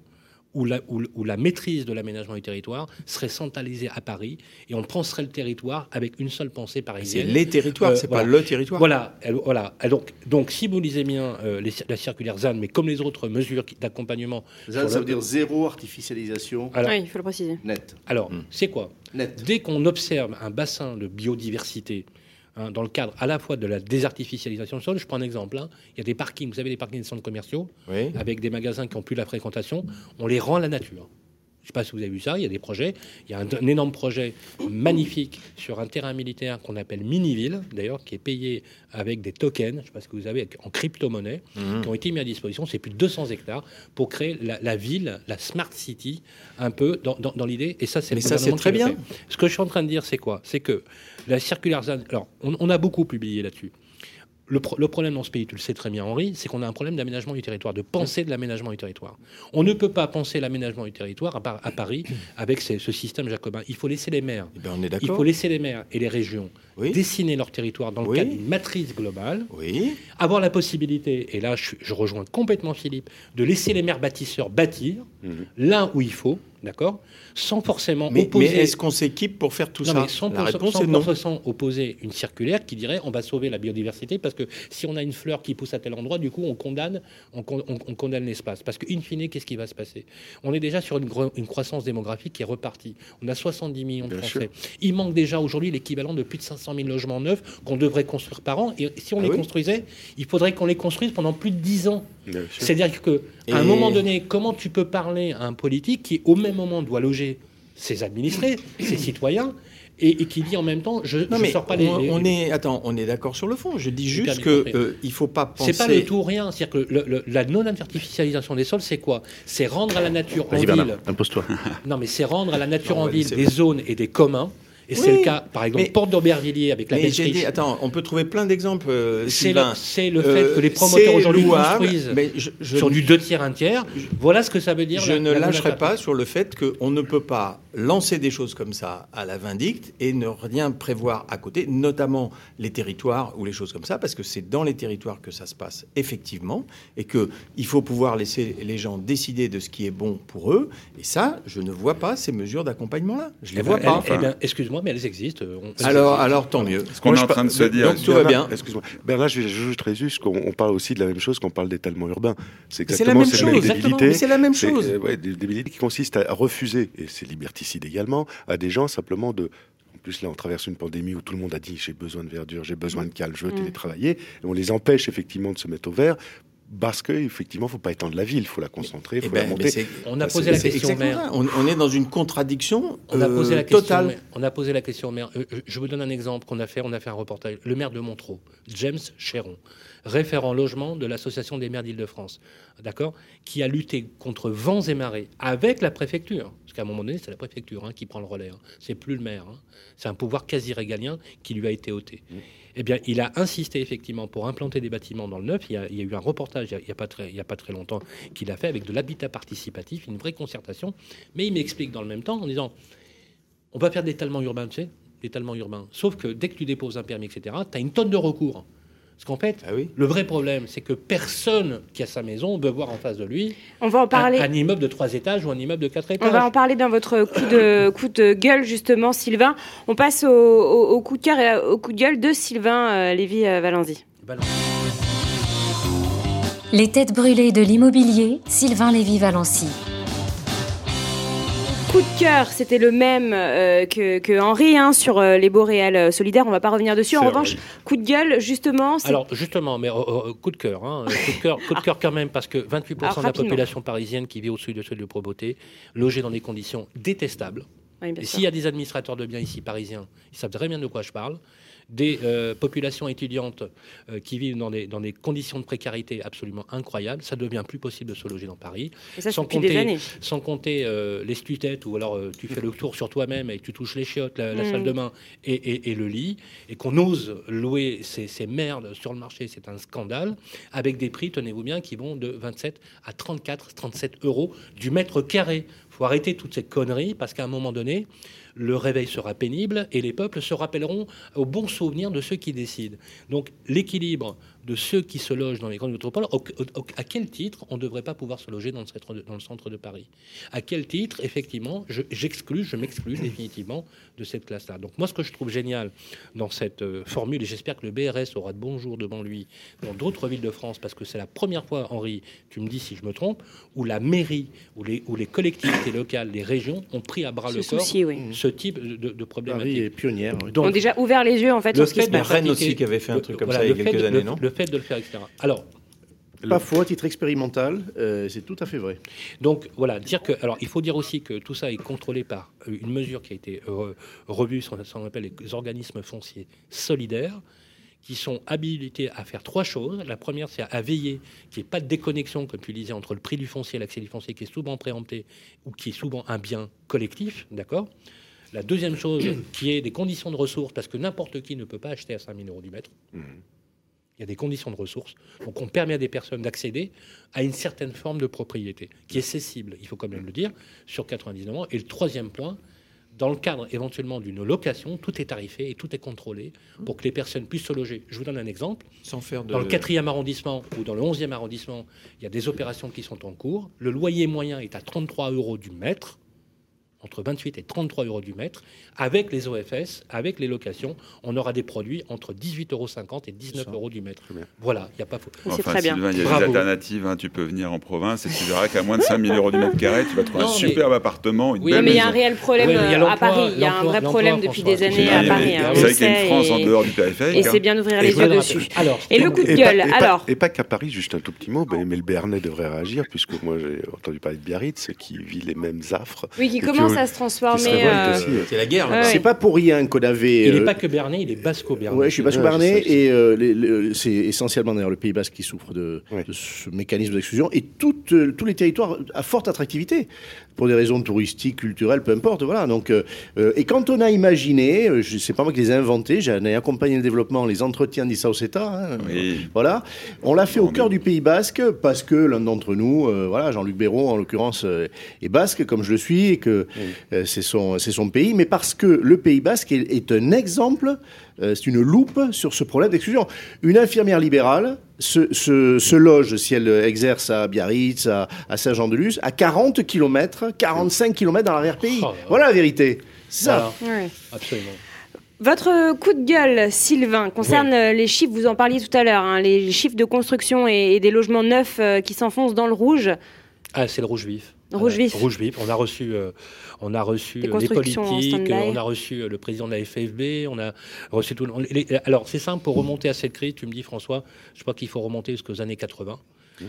où la, où, où la maîtrise de l'aménagement du territoire serait centralisée à Paris et on penserait le territoire avec une seule pensée C'est parisienne. les territoires, Euh, c'est voilà. pas le territoire. Voilà, voilà. Donc, donc, si vous lisez bien euh, les- la circulaire ZAN, mais comme les autres mesures d'accompagnement. Ça, sur ça veut dire zéro artificialisation Alors, Oui, il faut le préciser. net. alors Hmm. c'est quoi Net. Dès qu'on observe un bassin de biodiversité, hein, dans le cadre à la fois de la désartificialisation du sol. Je prends un exemple. hein. Il y a des parkings, vous savez, des parkings des centres commerciaux, Oui. avec des magasins qui ont plus la fréquentation. On les rend à la nature. Je ne sais pas si vous avez vu ça, il y a des projets. Il y a un, un énorme projet magnifique sur un terrain militaire qu'on appelle Miniville, d'ailleurs, qui est payé avec des tokens, je ne sais pas ce que vous avez, en crypto-monnaie, Mhm. qui ont été mis à disposition. C'est plus de 200 hectares pour créer la, la ville, la smart city, un peu dans, dans- dans l'idée. Et ça, c'est Mais ça, c'est très bien. fait. Ce que je suis en train de dire, c'est quoi? C'est que la circulaire. Alors, on, on a beaucoup publié là-dessus. Le, pro- le problème dans ce pays, tu le sais très bien, Henri, c'est qu'on a un problème d'aménagement du territoire, de penser de l'aménagement du territoire. On ne peut pas penser l'aménagement du territoire à, Par- à Paris avec ces- ce système jacobin. Il faut laisser les maires. Eh ben, on est Il faut laisser les maires et les régions Oui. dessiner leur territoire dans le Oui. cadre d'une matrice globale, Oui. avoir la possibilité, et là je, je rejoins complètement Philippe, de laisser les maires bâtisseurs bâtir Mhm. là où il faut, d'accord Sans forcément Mais, mais opposer. est-ce qu'on s'équipe pour faire tout Non, ça mais sans, La pour- réponse sans est non. pour- sans opposer une circulaire qui dirait on va sauver la biodiversité parce que si on a une fleur qui pousse à tel endroit, du coup on condamne, on, con- on- on condamne l'espace. Parce que in fine, qu'est-ce qui va se passer? On est déjà sur une, croissance démographique qui est repartie. On a 70 millions de Bien Français. Il manque déjà aujourd'hui l'équivalent de plus de 500 000 logements neufs qu'on devrait construire par an. Et si on Ah les oui construisait, il faudrait qu'on les construise pendant plus de 10 ans. C'est-à-dire que Et- à un moment donné, comment tu peux parler à un politique qui, au même moment, doit loger ses administrés, ses citoyens, et, et qui dit en même temps, je Non ne sors pas on, les. les- on est attends, on est d'accord sur le fond. Je dis juste que euh, il faut pas penser. C'est pas le tout ou rien. C'est-à-dire que le- le- la non-artificialisation des sols, c'est quoi? C'est rendre à la nature en ville. impose-toi. Non, mais c'est rendre à la nature Non, en ville des zones et des communs. Et c'est le cas, par exemple, mais- Porte d'Aubervilliers avec la Mais j'ai Beltriche. dit, attends, on peut trouver plein d'exemples. euh, C'est le, c'est le fait Euh, que les promoteurs aujourd'hui construisent mais je, je- sur du deux tiers, un tiers. Voilà ce que ça veut dire. je la- ne la lâcherai pas sur le fait qu'on ne peut pas lancer des choses comme ça à la vindicte et ne rien prévoir à côté, notamment les territoires ou les choses comme ça, parce que c'est dans les territoires que ça se passe effectivement, et que il faut pouvoir laisser les gens décider de ce qui est bon pour eux. Et ça, je ne vois pas ces mesures d'accompagnement-là. Je les Eh vois ben, pas. elles- eh ben, excuse-moi, mais elles existent. On- elles Alors, alors tant mieux. Ce qu'on Moi, est en train de se dire. donc, tout va bien. Excuse-moi. Bernard, je j'ajouterais juste qu'on on parle aussi de la même chose qu'on parle d'étalement urbain. C'est Mais c'est la même cette chose, exactement. Mais c'est la même C'est, chose. euh, ouais, des débilités qui consistent à refuser, et c'est liberticide également, à des gens simplement de. En plus, là, on traverse une pandémie où tout le monde a dit j'ai besoin de verdure, j'ai besoin de calme, je veux Mm. télétravailler. Et on les empêche effectivement de se mettre au vert parce qu'effectivement, il ne faut pas étendre la ville, il faut la concentrer, il Eh faut ben, la monter. On a C'est- posé la question maire. On, on est dans une contradiction On a euh, posé la question. totale. On a posé la question au maire. Euh, euh, Je vous donne un exemple qu'on a fait. On a fait un reportage. Le maire de Montreux, James Chéron, référent logement de l'association des maires d'Île-de-France, d'accord, qui a lutté contre vents et marées avec la préfecture. Parce qu'à un moment donné, c'est la préfecture hein, qui prend le relais. hein. C'est plus le maire. hein. C'est un pouvoir quasi régalien qui lui a été ôté. Eh bien, il a insisté effectivement pour implanter des bâtiments dans le neuf. Il y a, eu un reportage il n'y a, pas très, longtemps qu'il a fait avec de l'habitat participatif, une vraie concertation. Mais il m'explique dans le même temps en disant on va faire de l'étalement urbain, tu sais. Sauf que dès que tu déposes un permis, etc., tu as une tonne de recours. Parce qu'en fait, Ah oui. le vrai problème, c'est que personne qui a sa maison veut voir en face de lui On va en un, parler. un immeuble de trois étages ou un immeuble de quatre étages. On va en parler dans votre coup de, coup de gueule, justement, Sylvain. On passe au, au- au coup de cœur et au coup de gueule de Sylvain euh, Lévy-Valenzy. Balance. Les têtes brûlées de l'immobilier, Sylvain Lévy-Valency. Coup de cœur, c'était le même euh, que, que Henri hein, sur euh, les boréales euh, solidaires. On va pas revenir dessus. En revanche, coup de gueule, justement, Alors justement, mais euh, coup de cœur, hein, euh, coup de cœur, coup de cœur quand même, parce que 28% Alors, de la population parisienne qui vit au-dessus de seuil de pauvreté, logée dans des conditions détestables. Oui, s'il y a des administrateurs de biens ici parisiens, ils savent très bien de quoi je parle. Des euh, populations étudiantes euh, qui vivent dans des, dans des conditions de précarité absolument incroyables, ça devient plus possible de se loger dans Paris. Et ça, sans compter-. Sans compter euh, les stutettes, ou alors euh, tu fais le tour sur toi-même et tu touches les chiottes, la, la Mm. salle de bain et, et- et le lit, et qu'on ose louer ces, ces merdes sur le marché, c'est un scandale, avec des prix, tenez-vous bien, qui vont de 27 à 34, 37 euros du mètre carré. faut arrêter toutes ces conneries, parce qu'à un moment donné, le réveil sera pénible et les peuples se rappelleront au bon souvenir de ceux qui décident. Donc l'équilibre de ceux qui se logent dans les grandes métropoles, au- au- à quel titre on ne devrait pas pouvoir se loger dans le centre de, dans le centre de Paris? À quel titre, effectivement, je- j'exclus, je m'exclus définitivement de cette classe-là. Donc moi, ce que je trouve génial dans cette euh, formule, et j'espère que le BRS aura de bons jours devant lui dans d'autres villes de France, parce que c'est la première fois, Henri, tu me dis si je me trompe, où la mairie, où les, où les collectivités locales, les régions ont pris à bras le corps oui. ce type de, de problématique. Paris est pionnière. oui. Ils ont déjà ouvert les yeux en fait le sur ce qui fait se passe. Rennes aussi qui avait fait un truc comme voilà, ça il y a quelques de- années, le- non? Le fait de le faire, etc. Alors, Pas faux, à titre expérimental, euh, c'est tout à fait vrai. Donc voilà, dire que alors il faut dire aussi que tout ça est contrôlé par euh, une mesure qui a été euh, revue sur ce qu'on appelle les organismes fonciers solidaires qui sont habilités à faire trois choses. La première, c'est à veiller qu'il n'y ait pas de déconnexion, comme tu le disais, entre le prix du foncier et l'accès du foncier, qui est souvent préempté ou qui est souvent un bien collectif, d'accord? La deuxième chose, qui est des conditions de ressources, parce que n'importe qui ne peut pas acheter à 5 000 euros du mètre. Il y a des conditions de ressources. Donc on permet à des personnes d'accéder à une certaine forme de propriété qui est cessible, il faut quand même le dire, sur 99 ans. Et le troisième point, dans le cadre éventuellement d'une location, tout est tarifé et tout est contrôlé pour que les personnes puissent se loger. Je vous donne un exemple. Sans faire de. Dans le quatrième arrondissement ou dans le onzième arrondissement, il y a des opérations qui sont en cours. Le loyer moyen est à 33 euros du mètre, entre 28 et 33 euros du mètre. Avec les OFS, avec les locations, on aura des produits entre 18,50 euros et 19 euros du mètre. Voilà, il n'y a pas faux. Enfin, Sylvain, il y a Bravo. des alternatives. hein. Tu peux venir en province et tu verras qu'à moins de 5 000 euros du mètre carré, tu vas trouver Non, un mais- superbe appartement, une Oui, belle mais il y a un réel problème euh, à Paris. Il y a un vrai problème depuis des années à Paris. hein, Vous savez qu'il y a une France en et- dehors du périphérique. Et hein. c'est bien d'ouvrir les yeux dessus. alors, Et le coup de gueule, pas, et pas- alors? et pas qu'à Paris, juste un tout petit mot, mais, le Béarnais devrait réagir, puisque moi j'ai entendu parler de Biarritz, qui vit les mêmes affres. Oui, qui Et commence à se transformer. euh. C'est la guerre. C'est pas pour rien qu'on avait. Il n'est euh, pas que Bernet, il est basco-Bernet. Ouais, je suis ça, et euh, c'est essentiellement d'ailleurs le Pays Basque qui souffre de, Ouais. de ce mécanisme d'exclusion et euh, tous les territoires à forte attractivité pour des raisons touristiques, culturelles, peu importe. Voilà. Donc, euh, euh, et quand on a imaginé, euh, je sais pas moi qui les ai inventés, j'en ai accompagné le développement, les entretiens d'Issao Seta, hein, Oui. voilà. On l'a fait au cœur du Pays Basque parce que l'un d'entre nous, euh, voilà, Jean-Luc Béraud en l'occurrence, euh, est basque comme je le suis et que c'est son, son pays, mais parce que le Pays Basque est, est un exemple, c'est une loupe sur ce problème d'exclusion. Une infirmière libérale se, se- se loge, si elle exerce à Biarritz, à, à Saint-Jean-de-Luz, à 40 km, 45 km dans l'arrière-pays. Oh là là. voilà la vérité. C'est ça. Voilà, ouais. absolument. Votre coup de gueule, Sylvain, concerne euh, les chiffres, vous en parliez tout à l'heure, hein, les chiffres de construction et, et des logements neufs euh, qui s'enfoncent dans le rouge. Ah, c'est le rouge vif. Rouge vif. Rouge vif. On a reçu, euh, on a reçu Des euh, les en politiques, euh, on a reçu euh, le président de la FFB, on a reçu tout. on- les- alors c'est simple pour remonter à cette crise. Tu me dis François, je crois qu'il faut remonter jusqu'aux années 80.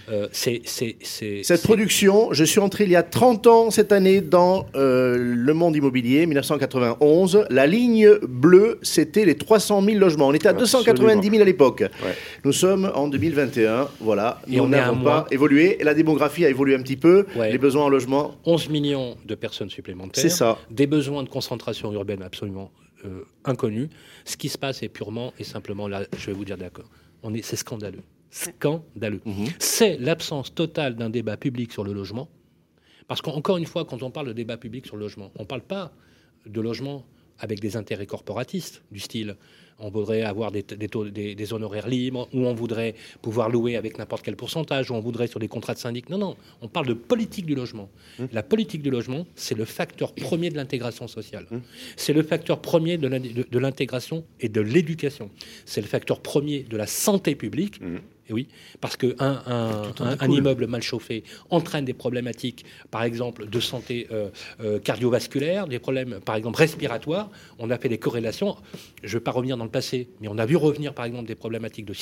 Euh, c'est, c'est, c'est, Cette production, je suis entré il y a 30 ans cette année dans euh, le monde immobilier, 1991. La ligne bleue, c'était les 300 000 logements. On était à Absolument. 290 000 à l'époque. Ouais. Nous sommes en 2021, voilà. Et Nous n'avons pas mois. évolué. Et la démographie a évolué un petit peu. Ouais. Les besoins en logement, 11 millions de personnes supplémentaires. c'est ça. Des besoins de concentration urbaine absolument euh, inconnus. Ce qui se passe est purement et simplement là, je vais vous dire d'accord. On est, c'est scandaleux. Scandaleux. Mhm. C'est l'absence totale d'un débat public sur le logement. Parce qu'encore une fois, quand on parle de débat public sur le logement, on ne parle pas de logement avec des intérêts corporatistes, du style on voudrait avoir des, des taux- des- des honoraires libres, ou on voudrait pouvoir louer avec n'importe quel pourcentage, ou on voudrait sur des contrats de syndic. Non, non, on parle de politique du logement. La politique du logement, c'est le facteur premier de l'intégration sociale. C'est le facteur premier de l'in- de- de l'intégration et de l'éducation. C'est le facteur premier de la santé publique. Et oui, parce qu'un un, un, un immeuble mal chauffé entraîne des problématiques, par exemple, de santé euh, euh, cardiovasculaire, des problèmes, par exemple, respiratoires. On a fait des corrélations. Je ne vais pas revenir dans le passé, mais on a vu revenir, par exemple, des problématiques de,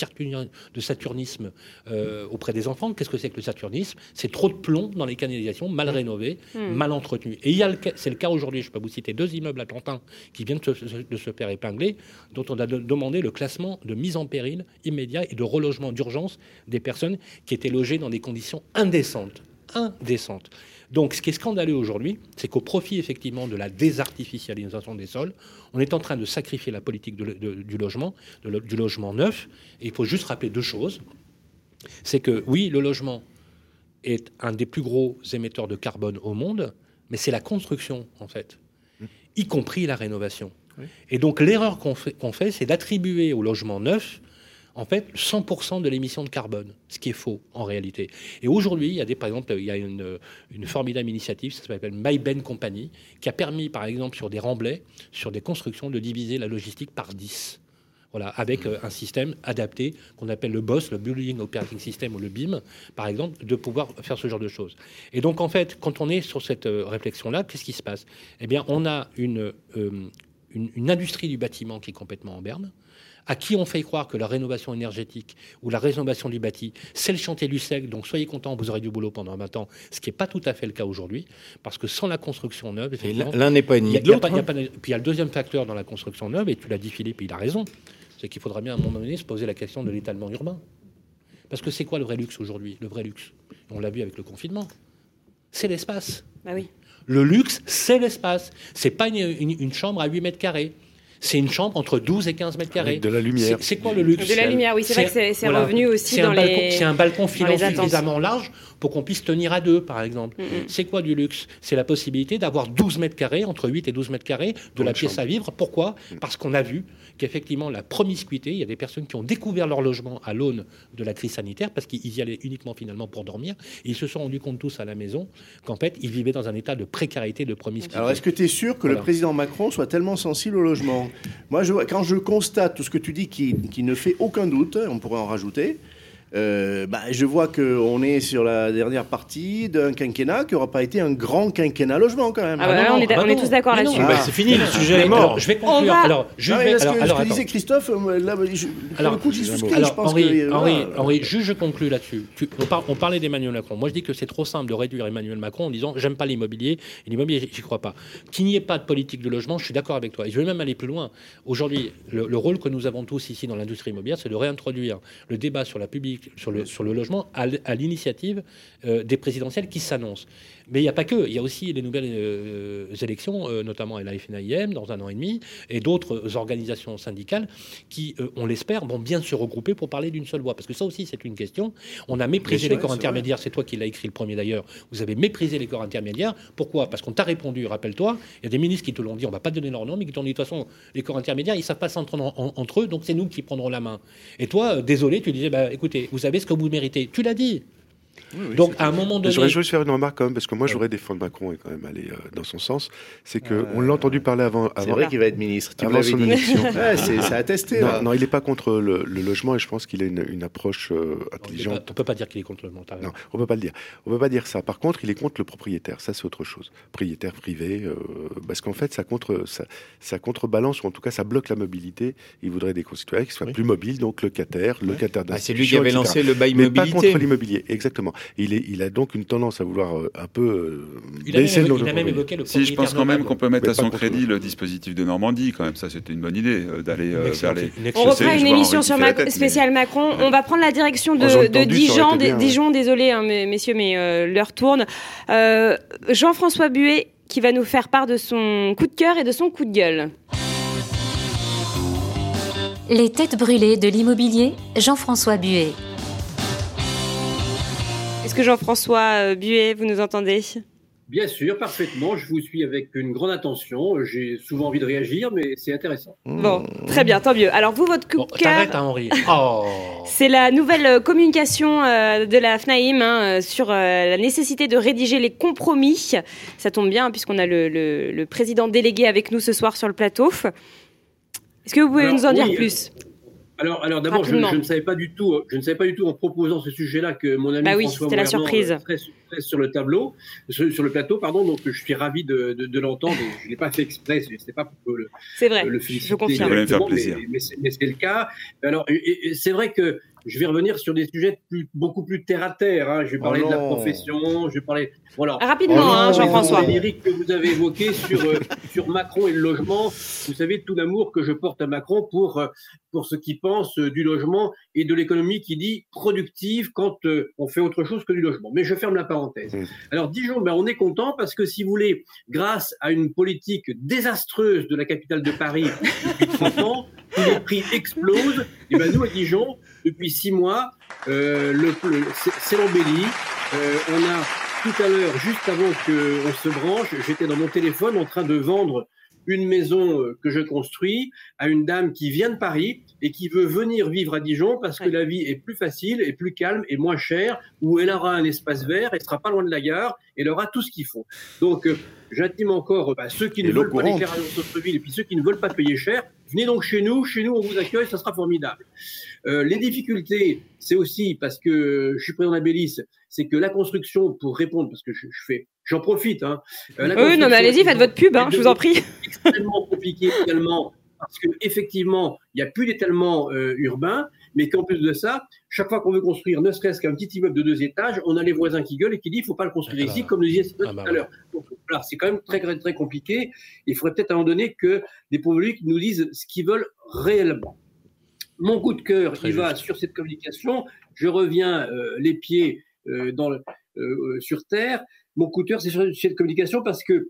saturnisme euh, auprès des enfants. Qu'est-ce que c'est que le saturnisme? C'est trop de plomb dans les canalisations, mal rénovées, mal entretenues. Et il y a le cas- c'est le cas aujourd'hui, je peux vous citer deux immeubles à Pantin qui viennent de se, de se faire épingler, dont on a de- demandé le classement de mise en péril immédiat et de relogement d'urgence des personnes qui étaient logées dans des conditions indécentes. Indécentes. Donc, ce qui est scandaleux aujourd'hui, c'est qu'au profit effectivement de la désartificialisation des sols, on est en train de sacrifier la politique de- de- du logement, de lo- du logement neuf. Et il faut juste rappeler deux choses. C'est que oui, le logement est un des plus gros émetteurs de carbone au monde, mais c'est la construction, en fait, y compris la rénovation. Et donc l'erreur qu'on fait, qu'on fait, c'est d'attribuer au logement neuf, en fait, 100% de l'émission de carbone, ce qui est faux en réalité. Et aujourd'hui, il y a des, par exemple, il y a une, une formidable initiative, ça s'appelle MyBen Company, qui a permis, par exemple, sur des remblais, sur des constructions, de diviser la logistique par 10. Voilà, avec euh, un système adapté qu'on appelle le BOSS, le Building Operating System ou le BIM, par exemple, de pouvoir faire ce genre de choses. Et donc, en fait, quand on est sur cette euh, réflexion-là, qu'est-ce qui se passe? Eh bien, on a une, euh, une, une industrie du bâtiment qui est complètement en berne à qui on fait croire que la rénovation énergétique ou la rénovation du bâti, c'est le chantier du siècle, donc soyez contents, vous aurez du boulot pendant 20 ans, ce qui n'est pas tout à fait le cas aujourd'hui, parce que sans la construction neuve, effectivement, l'un n'est pas y a l'autre. hein. Puis il y a le deuxième facteur dans la construction neuve, et tu l'as dit Philippe, il a raison, c'est qu'il faudra bien à un moment donné se poser la question de l'étalement urbain. Parce que c'est quoi le vrai luxe aujourd'hui? Le vrai luxe, on l'a vu avec le confinement, c'est l'espace. Bah oui. Le luxe, c'est l'espace. C'est pas une, une- une chambre à 8 mètres carrés. C'est une chambre entre 12 et 15 mètres carrés. Avec de la lumière. C'est quoi le luxe De la lumière, oui, c'est vrai que c'est- revenu aussi C'est dans un balcon- les- C'est un balcon filant suffisamment large pour qu'on puisse tenir à deux, par exemple. Mm. C'est quoi du luxe? C'est la possibilité d'avoir 12 mètres carrés, entre 8 et 12 mètres carrés, de la pièce chambre. à vivre. Pourquoi? Mm. Parce qu'on a vu qu'effectivement, la promiscuité, il y a des personnes qui ont découvert leur logement à l'aune de la crise sanitaire, parce qu'ils y allaient uniquement finalement pour dormir. Et ils se sont rendus compte tous à la maison qu'en fait, ils vivaient dans un état de précarité, de promiscuité. Alors, est-ce que tu es sûr que le président Macron soit tellement sensible au logement? Moi, quand je constate tout ce que tu dis qui, qui ne fait aucun doute, on pourrait en rajouter, euh, bah, je vois qu'on est sur la dernière partie d'un quinquennat qui n'aura pas été un grand quinquennat logement quand même. Ah bah là, on est d'a- on est tous d'accord là-dessus. Bah, Ah. c'est fini, le sujet est mort. alors, je vais conclure. On va- Alors, je vais. parce Alors, que alors, ce que disait Christophe, euh, là, je, pour Alors, le coup, j'y souscris. Alors, je pense Henri, que, euh, Henri, voilà. Henri, juste je conclus là-dessus. On, par- on parlait d'Emmanuel Macron. Moi, je dis que c'est trop simple de réduire Emmanuel Macron en disant j'aime pas l'immobilier. Et l'immobilier, j'y crois pas. Qu'il n'y ait pas de politique de logement, je suis d'accord avec toi. Et je vais même aller plus loin. Aujourd'hui, le, le rôle que nous avons tous ici dans l'industrie immobilière, c'est de réintroduire le débat sur, la sur, le, sur le logement à l'initiative euh, des présidentielles qui s'annoncent. Mais il n'y a pas que. Il y a aussi les nouvelles euh, élections, euh, notamment à la FNIM dans un an et demi, et d'autres organisations syndicales qui, euh, on l'espère, vont bien se regrouper pour parler d'une seule voix. Parce que ça aussi, c'est une question. On a méprisé les corps intermédiaires. C'est toi qui l'as écrit le premier d'ailleurs. Vous avez méprisé les corps intermédiaires. Pourquoi? Parce qu'on t'a répondu, rappelle-toi. Il y a des ministres qui te l'ont dit, on va pas donner leur nom, mais qui t'ont dit, de toute façon, les corps intermédiaires, ils savent pas s'entendre en- en- entre eux, donc c'est nous qui prendrons la main. Et toi, désolé, tu disais, bah, écoutez, vous savez ce que vous méritez. Tu l'as dit. Donc, à un moment donné. J'aurais juste faire une remarque quand même, parce que moi, j'aurais défendre Macron et quand même aller euh, dans son sens. C'est que Euh, on l'a entendu parler avant. C'est vrai qu'il va être ministre. Tu avant son dit. élection. Ouais, c'est attesté. Non, là. non, il n'est pas contre le, le logement et je pense qu'il a une, une approche euh, intelligente. pas- on peut pas dire qu'il est contre le mental. Non, on peut pas le dire. On peut pas dire ça. Par contre, il est contre le propriétaire. Ça, c'est autre chose. Propriétaire privé, euh, parce qu'en fait, ça contre, ça, ça contrebalance ou en tout cas, ça bloque la mobilité. Il voudrait des concitoyens qui soient Oui. plus mobiles, donc locataires, locataires Ah, c'est lui qui avait etc. lancé le bail Mais pas contre l'immobilier, exactement. Il, est, il a donc une tendance à vouloir euh, un peu euh, Il a même, évoqué, nombre il a de même propriétaires. évoqué le Si, je pense quand même qu'on peut mettre à son crédit le- dispositif de Normandie, quand même. Ça, c'était une bonne idée euh, d'aller vers les. On reprend une émission sur spéciale Macron. On va prendre la direction de, Dijon. Dijon, désolé, hein, messieurs, mais l'heure tourne. Jean-François Buet qui va nous faire part de son coup de cœur et de son coup de gueule. Les têtes brûlées de l'immobilier, Jean-François Buet. Que Jean-François euh, Buet, vous nous entendez? Bien sûr, parfaitement. Je vous suis avec une grande attention. J'ai souvent envie de réagir, mais c'est intéressant. Bon, très bien, tant mieux. Alors vous, votre coup Bon, de cœur, t'arrêtes, hein, Henri. Oh. c'est la nouvelle euh, communication euh, de la FNAIM hein, sur euh, la nécessité de rédiger les compromis. Ça tombe bien hein, puisqu'on a le, le- le président délégué avec nous ce soir sur le plateau. Est-ce que vous pouvez Alors, nous en dire plus? Alors, alors d'abord, je, je ne savais pas du tout, euh, je ne savais pas du tout en proposant ce sujet-là que mon ami Bah oui, François c'était la surprise. euh, serait, serait sur le tableau, sur, sur le plateau, pardon. Donc, je suis ravi de, de, de l'entendre. Je l'ai pas fait exprès. C'est c'est pas pour le, C'est vrai, le je féliciter confirme. Je voulais me faire directement, plaisir. Mais, mais c'est- le cas. Alors, c'est vrai que je vais revenir sur des sujets plus, beaucoup plus terre à terre. hein. Je vais Oh parler de la profession. Je vais parler. Voilà. Rapidement, Oh hein, Jean-François. Les lyriques que vous avez évoquées sur, euh, sur Macron et le logement, vous savez tout l'amour que je porte à Macron pour, euh, pour ce qu'il pense euh, du logement et de l'économie qui dit productive quand euh, on fait autre chose que du logement. Mais je ferme la parenthèse. Mm. Alors Dijon, ben, on est content parce que si vous voulez, grâce à une politique désastreuse de la capitale de Paris depuis 30 ans, où les prix explosent, et ben nous à Dijon, depuis six mois, euh, le, le- c'est c'est l'embellie. Euh, on a tout à l'heure, juste avant qu'on se branche, j'étais dans mon téléphone en train de vendre une maison euh, que je construis à une dame qui vient de Paris et qui veut venir vivre à Dijon parce que Ouais. la vie est plus facile et plus calme et moins chère, où elle aura un espace vert, elle sera pas loin de la gare, elle aura tout ce qu'il faut. Donc, euh, j'intime encore bah, ceux qui Et ne veulent pas l'éclairage en centre-ville et puis ceux qui ne veulent pas payer cher, Venez donc chez nous, chez nous on vous accueille, ça sera formidable. Euh, les difficultés, c'est aussi parce que je suis président d'Abélis, c'est que la construction, pour répondre, parce que je, je fais, j'en profite. Hein, euh, la oui, non, mais allez-y, faites votre pub, hein, je vous en prie. extrêmement compliqué également parce qu'effectivement, il n'y a plus d'étalement euh, urbain, mais qu'en plus de ça, chaque fois qu'on veut construire ne serait-ce qu'un petit immeuble de deux étages, on a les voisins qui gueulent et qui disent il ne faut pas le construire ici, comme le disait ah bah tout à l'heure. voilà, c'est quand même très, très, très compliqué. Il faudrait peut-être à un moment donné que des publics nous disent ce qu'ils veulent réellement. Mon coup de cœur, il va sur cette communication. Je reviens euh, les pieds euh, dans le, euh, sur terre. Mon coup de cœur, c'est sur cette communication parce que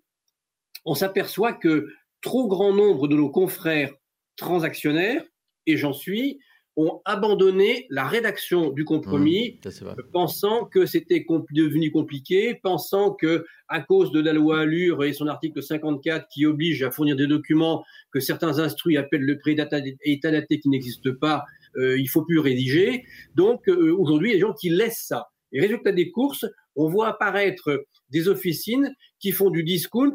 on s'aperçoit que trop grand nombre de nos confrères transactionnaires, et j'en suis, ont abandonné la rédaction du compromis, mmh, pensant que c'était devenu compliqué, pensant que à cause de la loi Allure et son article 54 qui oblige à fournir des documents que certains instruits appellent le prix état daté qui n'existe pas, euh, il faut plus rédiger. Donc euh, aujourd'hui, les gens qui laissent ça. Et résultat des courses, on voit apparaître des officines qui font du discount,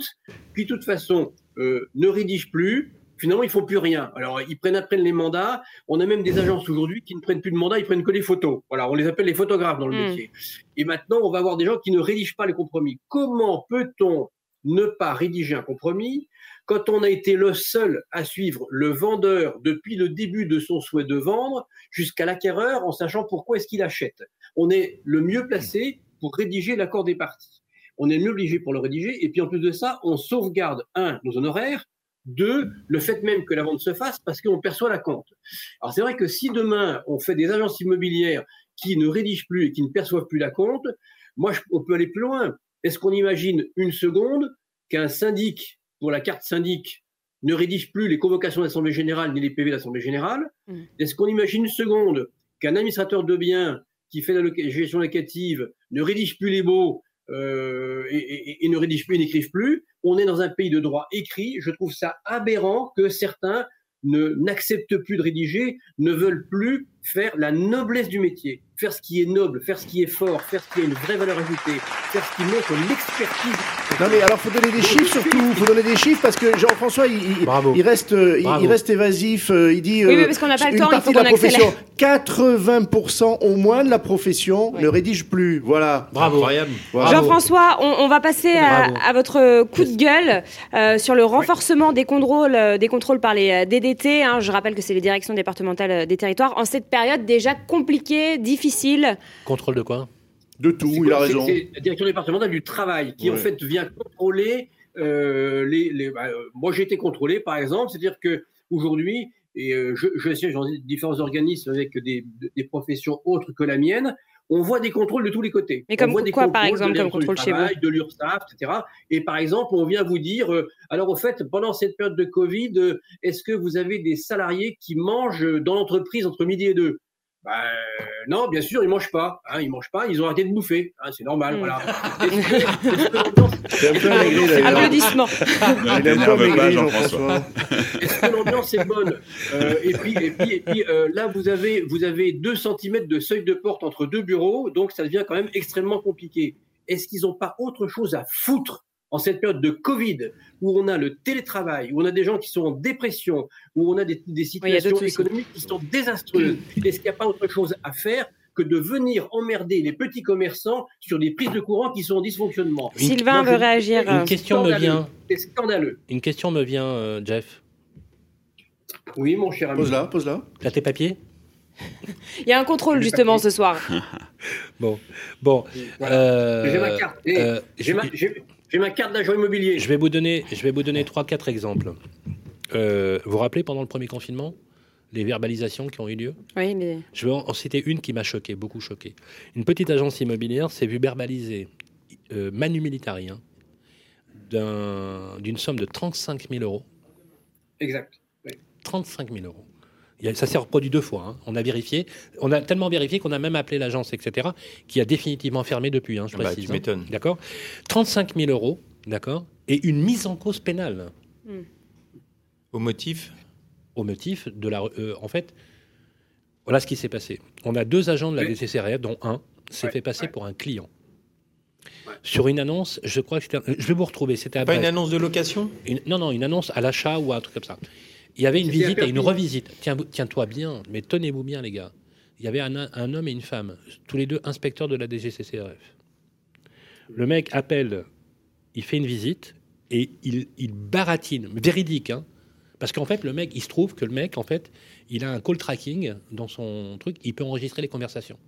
qui de toute façon euh, ne rédigent plus, finalement, ils font plus rien. Alors, ils prennent après les mandats. On a même des agences aujourd'hui qui ne prennent plus de mandats, ils prennent que les photos. Voilà, on les appelle les photographes dans le hmm. métier. Et maintenant, on va avoir des gens qui ne rédigent pas les compromis. Comment peut-on ne pas rédiger un compromis quand on a été le seul à suivre le vendeur depuis le début de son souhait de vendre jusqu'à l'acquéreur en sachant pourquoi est-ce qu'il achète? On est le mieux placé pour rédiger l'accord des parties. On est obligé pour le rédiger et puis en plus de ça, on sauvegarde un nos honoraires deux, le fait même que la vente se fasse parce qu'on perçoit la compte. Alors c'est vrai que si demain on fait des agences immobilières qui ne rédigent plus et qui ne perçoivent plus la compte, moi on peut aller plus loin. Est-ce qu'on imagine une seconde qu'un syndic, pour la carte syndic, ne rédige plus les convocations d'assemblée générale ni les PV d'assemblée générale? Mmh. Est-ce qu'on imagine une seconde qu'un administrateur de biens qui fait la gestion locative ne rédige plus les baux euh, et, ne rédige plus et n'écrivent plus. On est dans un pays de droit écrit. Je trouve ça aberrant que certains ne n'acceptent plus de rédiger, ne veulent plus faire la noblesse du métier, faire ce qui est noble, faire ce qui est fort, faire ce qui a une vraie valeur ajoutée, faire ce qui montre l'expertise. Non mais alors faut donner des chiffres surtout, faut donner des chiffres parce que Jean-François il, il, reste il, reste évasif, euh, il dit oui, mais parce qu'on n'a pas le temps, il faut qu'on accélère. 80% au moins de la profession ne rédige plus. Voilà. Bravo. Jean-François, on, va passer à, votre coup de gueule euh, sur le renforcement des contrôles, euh, des contrôles par les DDT. Hein. je rappelle que c'est les directions départementales des territoires. En cette période déjà compliquée, difficile. Contrôle de quoi? De tout, il a raison. C'est la direction départementale du travail qui en fait vient contrôler euh, les. Bah, euh, moi j'ai été contrôlé par exemple, c'est-à-dire que aujourd'hui et euh, je, je sais, dans différents organismes avec des, des, professions autres que la mienne, on voit des contrôles de tous les côtés. Mais comme on voit des quoi, par exemple, comme contrôle chez vous De l'URSSAF, etc. Et par exemple, on vient vous dire, euh, alors au fait, pendant cette période de Covid, euh, est-ce que vous avez des salariés qui mangent dans l'entreprise entre midi et deux? Ben, non, bien sûr, ils mangent pas. Hein, ils mangent pas. Ils ont arrêté de bouffer. Hein, c'est normal. Mm. Voilà. C'est un peu maigri d'ailleurs. Applaudissements. Il est un peu maigri, Jean-François. Est-ce que l'ambiance est bonne? Euh, Et puis, et puis, et puis euh, là, vous avez, vous avez 2 cm de seuil de porte entre deux bureaux, donc ça devient quand même extrêmement compliqué. Est-ce qu'ils n'ont pas autre chose à foutre? En cette période de Covid, où on a le télétravail, où on a des gens qui sont en dépression, où on a des, situations économiques qui sont désastreuses, est-ce qu'il n'y a pas autre chose à faire que de venir emmerder les petits commerçants sur des prises de courant qui sont en dysfonctionnement? Sylvain veut réagir. Une question me vient. C'est scandaleux. Une question me vient, euh, Jeff. Oui, mon cher ami. Pose-la, pose-la. T'as tes papiers? Il y a un contrôle justement ce soir. bon, bon. Euh, j'ai ma carte. Euh, j'ai ma carte d'agent immobilier. Je vais vous donner, je vais vous donner trois, quatre exemples. Euh, vous vous rappelez pendant le premier confinement les verbalisations qui ont eu lieu? Oui, mais... Je vais en citer une qui m'a choqué, beaucoup choqué. Une petite agence immobilière s'est vue verbaliser euh, Manu Militari hein, d'une somme de 35 000 euros. Exact. 35 000 euros. Ça s'est reproduit deux fois. Hein. On a vérifié. On a tellement vérifié qu'on a même appelé l'agence, etc., qui a définitivement fermé depuis. Hein, je bah, précise. Hein. D'accord 35 000 euros, d'accord Et une mise en cause pénale. Au motif? Au motif de la. Euh, en fait, voilà ce qui s'est passé. On a deux agents de la DCCRF, dont un s'est fait passer pour un client. Sur une annonce, je crois que c'était. Je vais vous retrouver. C'était pas une annonce de location? Non, non, une annonce à l'achat ou un truc comme ça. Il y avait une visite et une revisite. Tiens, tiens-toi bien, mais tenez-vous bien, les gars. Il y avait un, un homme et une femme, tous les deux inspecteurs de la DGCCRF. Le mec appelle, il fait une visite et il, il baratine, véridique, hein, parce qu'en fait, le mec, il se trouve que le mec, en fait, il a un call tracking dans son truc, il peut enregistrer les conversations.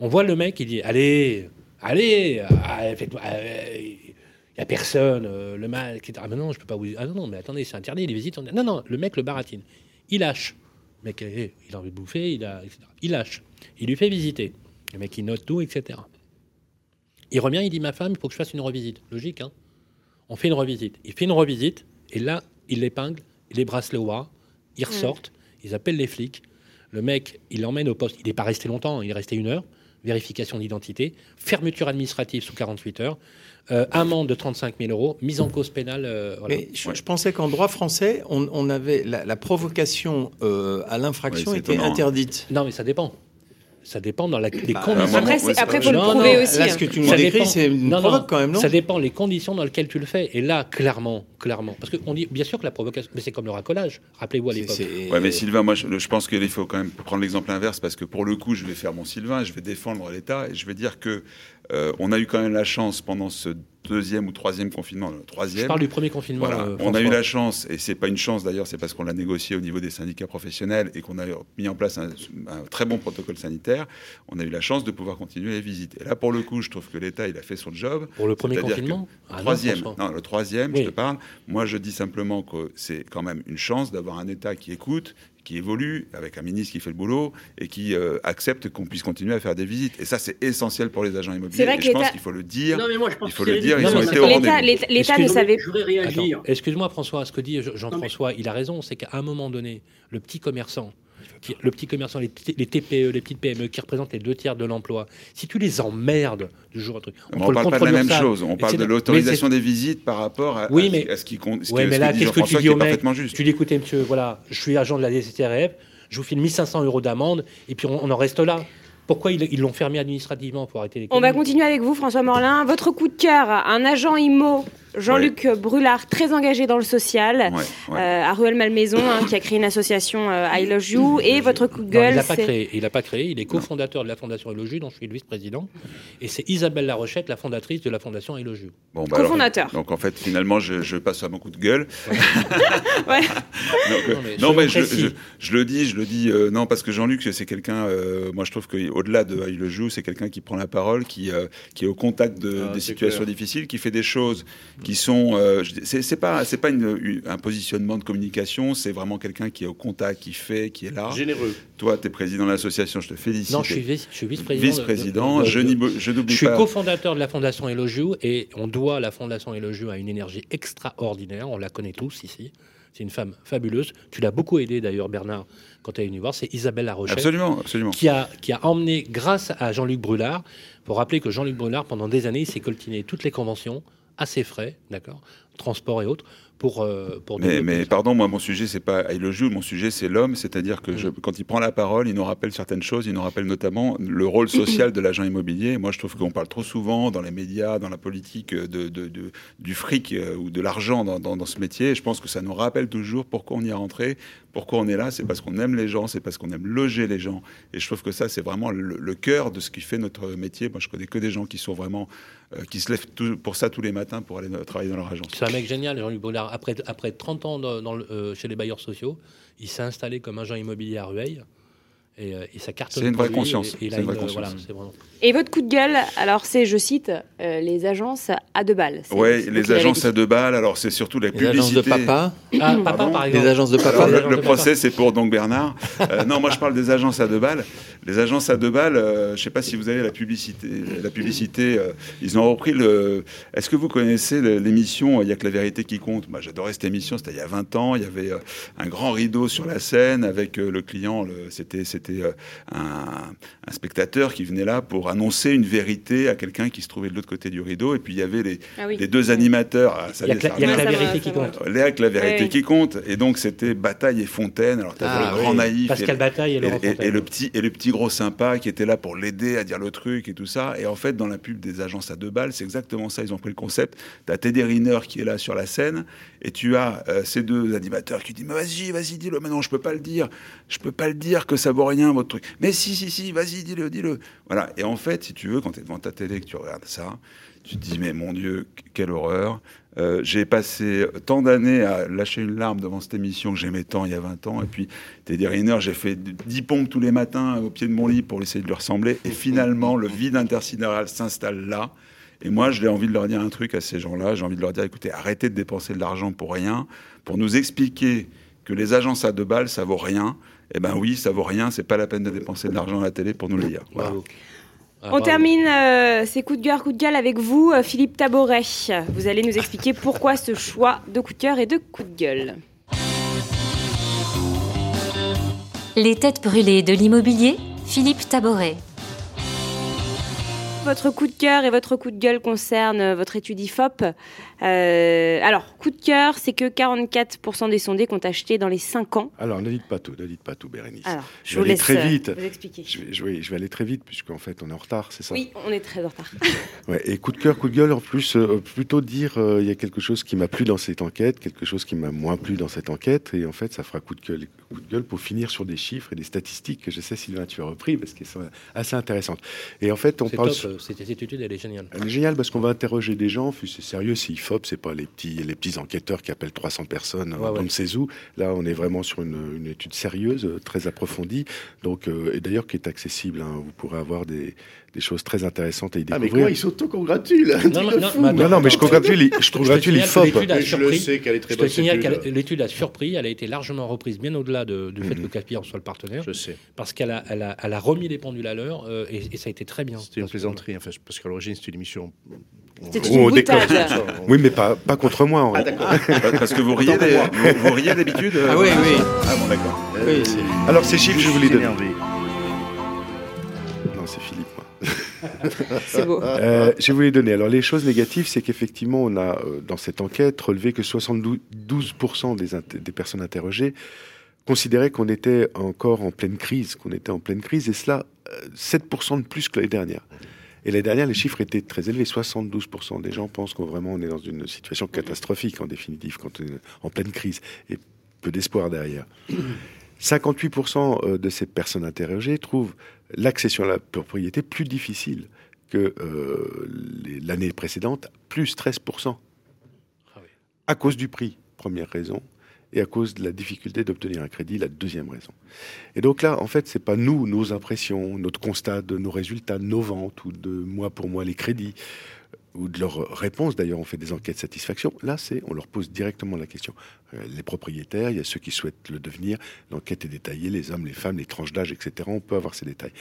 On voit le mec, il dit Allez, allez, ah, faites-moi. Il n'y a personne, euh, le mal, etc. Ah, mais non, je peux pas vous. Ah non, non, mais attendez, c'est interdit, les visites. on- Non, non, le mec le baratine. Il lâche. Le mec, eh, il a envie de bouffer, il, a, etc. il lâche. Il lui fait visiter. Le mec, il note tout, etc. Il revient, il dit Ma femme, il faut que je fasse une revisite. Logique, hein On fait une revisite. Il fait une revisite, et là, il l'épingle, il les bracelet au bras, ils ressortent, ils appellent les flics. Le mec, il l'emmène au poste. Il n'est pas resté longtemps, il est resté une heure. Vérification d'identité, fermeture administrative sous 48 heures, euh, amende de 35 000 euros, mise en cause pénale. euh, voilà. Mais je, je pensais qu'en droit français, on, on avait la, la provocation euh, à l'infraction Ouais, était étonnant, hein. interdite. Non, mais ça dépend. Ça dépend dans la, les Bah, conditions. Après, c'est- après, faut le prouver non, aussi. Là, hein. ce que tu nous Ça décris, dépend. c'est une Non, provoque non, quand même, non Ça dépend les conditions dans lesquelles tu le fais. Et là, clairement, clairement, parce qu'on dit bien sûr que la provocation, mais c'est comme le racolage. Rappelez-vous à C'est- l'époque. c'est- Ouais, mais Sylvain, moi, je, je pense qu'il faut quand même prendre l'exemple inverse parce que pour le coup, je vais faire mon Sylvain, je vais défendre l'État et je vais dire que euh, on a eu quand même la chance pendant ce deuxième ou troisième confinement, le Je troisième. parle du premier confinement. Voilà, euh, on a eu la chance, et c'est pas une chance d'ailleurs, c'est parce qu'on l'a négocié au niveau des syndicats professionnels et qu'on a mis en place un, un très bon protocole sanitaire. On a eu la chance de pouvoir continuer les visites. Et là, pour le coup, je trouve que l'État, il a fait son job. Pour le premier confinement Ah troisième, non, le troisième, Oui. je te parle. Moi, je dis simplement que c'est quand même une chance d'avoir un État qui écoute, qui évolue, avec un ministre qui fait le boulot et qui euh, accepte qu'on puisse continuer à faire des visites. Et ça, c'est essentiel pour les agents immobiliers. Vrai et je pense qu'il faut le dire. Non, mais moi, je pense Il faut que le dire, ils ont été au L'État, rendez-vous. l'État- l'État ne Excuse-moi, savait. Attends, Excuse-moi François, ce que dit mais- Jean-François, il a raison, c'est qu'à un moment donné, le petit commerçant, qui- le petit commerçant, les, TPE, les petites PME qui représentent les deux tiers de l'emploi, si tu les emmerdes du jour au truc, on le parle pas de la même chose. On parle de l'autorisation des visites par rapport à, Oui, mais- à ce qui compte. Que, mais là, qu'est-ce que tu dis au mec parfaitement juste. Tu dis, écoutez, monsieur, voilà, je suis agent de la DCTRF, je vous file 1500 euros d'amende, et puis on, on en reste là. Pourquoi ils l'ont fermé administrativement pour arrêter les On va continuer avec vous, François Morlin. Votre coup de cœur, un agent IMO, Jean-Luc Brulard, très engagé dans le social, Ouais, ouais. euh, à Ruelle-Malmaison, hein, qui a créé une association euh, I Love You. Et votre coup de Non, il gueule, pas créé. Il l'a pas créé. Il est cofondateur de la fondation Elogiu, dont je suis le vice-président. Et c'est Isabelle Larochette, la fondatrice de la fondation. Bon, bah alors, Cofondateur. donc en fait, finalement, je, je passe à mon coup de gueule. Ouais. Donc, euh, Non, mais non, soyons mais je, précis. je- je le dis, je le dis, euh, non, parce que Jean-Luc, c'est quelqu'un, euh, moi je trouve qu'au-delà de Il le joue, c'est quelqu'un qui prend la parole, qui, euh, qui est au contact de, Ah, des situations clair. difficiles, qui fait des choses qui sont. euh, je c'est pas, c'est pas une- une- un positionnement de communication, c'est vraiment quelqu'un qui est au contact, qui fait, qui est là. Généreux. Toi, tu es président de l'association, je te félicite. Non, je suis, vice- je suis vice-président. de- Vice-président, de- de- je de- n'y- je Je n'oublie suis pas. cofondateur de la Fondation Elogiu et on doit la Fondation Elogiu à une énergie extraordinaire. On la connaît tous ici. C'est une femme fabuleuse. Tu l'as beaucoup aidé d'ailleurs, Bernard, quand tu es venu voir. C'est Isabelle Larochette Absolument, absolument. qui a, qui a emmené, grâce à Jean-Luc Brulard, pour rappeler que Jean-Luc Brulard, pendant des années, il s'est coltiné toutes les conventions à ses frais, d'accord, transport et autres, pour, euh, pour Mais, mais pardon, moi, mon sujet, c'est pas le joue, mon sujet, c'est l'homme. C'est-à-dire que je, quand il prend la parole, il nous rappelle certaines choses. Il nous rappelle notamment le rôle social de l'agent immobilier. Moi, je trouve qu'on parle trop souvent dans les médias, dans la politique, euh, de, de- de- du fric euh, ou de l'argent dans, dans- dans ce métier. Et je pense que ça nous rappelle toujours pourquoi on y est rentré, pourquoi on est là. C'est parce qu'on aime les gens, c'est parce qu'on aime loger les gens. Et je trouve que ça, c'est vraiment le, le cœur de ce qui fait notre métier. Moi, je connais que des gens qui sont vraiment, qui se lèvent tout- pour ça tous les matins pour aller euh, travailler dans leur agence. C'est un mec génial, Jean-Luc Brulard. Après, après 30 ans dans, dans le- euh, chez les bailleurs sociaux, il s'est installé comme agent immobilier à Rueil. Et, euh, et ça cartonne. C'est une vraie conscience. et- une vraie une, euh, conscience. voilà, c'est vraiment- Et votre coup de gueule, alors c'est, je cite, euh, les agences à deux balles. Vous les agences à deux balles. Alors, c'est surtout la Les agences publicité. de papa Ah, papa, Pardon par Les agences de papa Alors, le, agences le de procès, c'est pour donc Bernard. Euh, non, moi, je parle des agences à deux balles. Les agences à deux balles, euh, je sais pas si vous avez la publicité. La publicité, euh, ils ont repris le. Est-ce que vous connaissez l'émission Il y a que la vérité qui compte? Moi, j'adorais cette émission. C'était il y a 20 ans. Il y avait euh, un grand rideau sur la scène avec euh, le client. le- C'était, c'était euh, un, un spectateur qui venait là pour annoncer une vérité à quelqu'un qui se trouvait de l'autre côté du rideau. Et puis il y avait les, Ah oui. les deux animateurs. Ah, ça Il y a que la- il y a que la vérité qui compte. La vérité Ouais. qui compte. Et donc c'était Bataille et Fontaine. Alors t'avais Ah, le grand oui. naïf. Pascal et, Bataille et Laurent et- et- Fontaine. et le petit et le petit gros sympa qui était là pour l'aider à dire le truc et tout ça. Et en fait, dans la pub des agences à deux balles, c'est exactement ça. Ils ont pris le concept. T'as Teddy Riner qui est là sur la scène et tu as euh, ces deux animateurs qui disent mais vas-y, vas-y, dis-le. Mais non, je peux pas le dire. Je peux pas le dire que ça vaut rien votre truc. Mais si, si, si, vas-y, dis-le, dis-le. Voilà. Et en fait, si tu veux, quand tu es devant ta télé que tu regardes ça, tu te dis mais mon Dieu, quelle horreur. Euh, j'ai passé tant d'années à lâcher une larme devant cette émission que j'aimais tant il y a 20 ans. Et puis, Teddy Riner, j'ai fait 10 pompes tous les matins au pied de mon lit pour essayer de lui ressembler. Et finalement, le vide intersidéral s'installe là. Et moi, j'ai envie de leur dire un truc à ces gens-là. J'ai envie de leur dire, écoutez, arrêtez de dépenser de l'argent pour rien, pour nous expliquer que les agences à deux balles, ça vaut rien. Eh ben oui, ça vaut rien. C'est pas la peine de dépenser de l'argent à la télé pour nous le dire. Voilà. Ah, On bravo. termine euh, ces coups de cœur, coups de gueule avec vous, euh, Philippe Taboret. Vous allez nous expliquer pourquoi ce choix de coup de cœur et de coup de gueule. Les têtes brûlées de l'immobilier, Philippe Taboret. Votre coup de cœur et votre coup de gueule concernent euh, votre étude IFOP. Euh, alors, coup de cœur, c'est que 44% des sondés ont acheté dans les 5 ans. Alors, ne dites pas tout, ne dites pas tout, Bérénice. Alors, je je vais vous aller laisse très euh, vite. vous expliquer. Je vais, je vais- je vais aller très vite, puisqu'en fait, on est en retard, c'est ça? Oui, on est très en retard. Ouais, et coup de cœur, coup de gueule, en plus, euh, plutôt dire euh, il y a quelque chose qui m'a plu dans cette enquête, quelque chose qui m'a moins plu dans cette enquête, et en fait, ça fera coup de gueule, coup de gueule pour finir sur des chiffres et des statistiques que je sais, Sylvain, tu as repris, parce qu'elles sont assez intéressantes. Et en fait, on parle. top, cette cette étude, elle est géniale. Elle est géniale parce qu'on va interroger des gens, c'est sérieux, c'est IFOP, c'est pas les petits, les petits enquêteurs qui appellent 300 personnes, Ouais, on ouais. ne sait où. Là, on est vraiment sur une, une étude sérieuse, euh, très approfondie, donc, euh, et d'ailleurs qui est accessible. hein. Vous pourrez avoir des, des choses très intéressantes à y Ah, mais découvrir. quoi, ils s'auto-congratulent Non, non, non, non, non, mais je congratule, je congratule l'IFOP. l'étude a Mais je le surpris. sais qu'elle est très Je te signale que étude. l'étude a surpris, elle a été largement reprise bien au-delà de- du fait Mhm. que Caspillon soit le partenaire, Je sais. parce qu'elle a, elle a, elle a remis les pendules à l'heure euh, et, et ça a été très bien. C'était une plaisanterie, enfin, parce qu'à l'origine, c'était une émission. C'était une on boutade. Oui, mais pas, pas contre moi, Henri. Ah, d'accord. Parce que vous riez, vous, vous riez d'habitude euh, Ah oui, oui. Ah bon, d'accord. Oui, c'est- Alors, ces chiffres, je vous les donne. C'est beau. Euh, je vais vous les donner. Alors, les choses négatives, c'est qu'effectivement, on a, euh, dans cette enquête, relevé que 72% des, personnes interrogées considéraient qu'on était encore en pleine crise, qu'on était en pleine crise, et cela, euh, 7% de plus que l'année dernière. Et l'année dernière, les chiffres étaient très élevés. 72% des gens pensent qu'on vraiment on est dans une situation catastrophique, en définitive, quand on est en pleine crise, et peu d'espoir derrière. 58% euh, de ces personnes interrogées trouvent l'accession à la propriété plus difficile que euh, l'année précédente, plus 13%. Ah oui. À cause du prix, première raison, et à cause de la difficulté d'obtenir un crédit, la deuxième raison. Et donc là, en fait, c'est pas nous, nos impressions, notre constat de nos résultats, de nos ventes, ou de mois pour mois les crédits, ou de leurs réponses. D'ailleurs, on fait des enquêtes de satisfaction. Là, c'est, on leur pose directement la question. Euh, les propriétaires, il y a ceux qui souhaitent le devenir. L'enquête est détaillée, les hommes, les femmes, les tranches d'âge, etc. On peut avoir ces détails.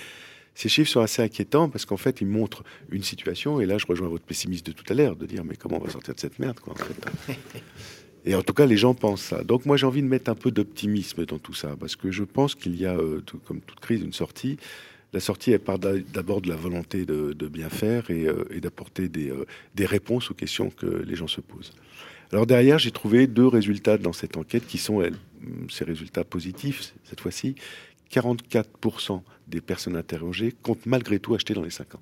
Ces chiffres sont assez inquiétants parce qu'en fait, ils montrent une situation. Et là, je rejoins votre pessimiste de tout à l'heure, de dire mais comment on va sortir de cette merde, quoi, en fait. Et en tout cas, les gens pensent ça. Donc moi, j'ai envie de mettre un peu d'optimisme dans tout ça, parce que je pense qu'il y a, euh, comme toute crise, une sortie. La sortie, elle part d'a- d'abord de la volonté de, de bien faire et, euh, et d'apporter des, euh, des réponses aux questions que les gens se posent. Alors derrière, j'ai trouvé deux résultats dans cette enquête qui sont, elles, hum, ces résultats positifs, cette fois-ci. 44% des personnes interrogées comptent malgré tout acheter dans les 5 ans.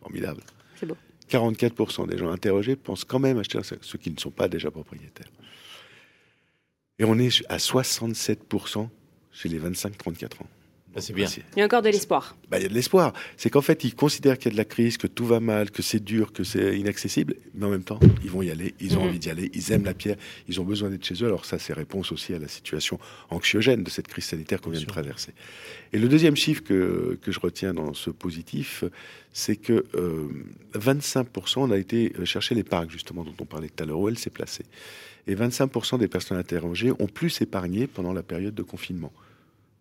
Formidable. C'est beau. 44% des gens interrogés pensent quand même acheter, dans les cinq- ceux qui ne sont pas déjà propriétaires. Et on est à 67% chez les 25-34 ans. Ah, c'est bien. Il y a encore de l'espoir. bah, il y a de l'espoir. C'est qu'en fait, ils considèrent qu'il y a de la crise, que tout va mal, que c'est dur, que c'est inaccessible, mais en même temps, ils vont y aller, ils ont Mhm. envie d'y aller, ils aiment la pierre, ils ont besoin d'être chez eux. Alors ça, c'est réponse aussi à la situation anxiogène de cette crise sanitaire qu'on vient de traverser. Et le deuxième chiffre que, que je retiens dans ce positif, c'est que euh, 25%, on a été chercher l'épargne, justement, dont on parlait tout à l'heure, où elle s'est placée. Et 25% des personnes interrogées ont plus épargné pendant la période de confinement.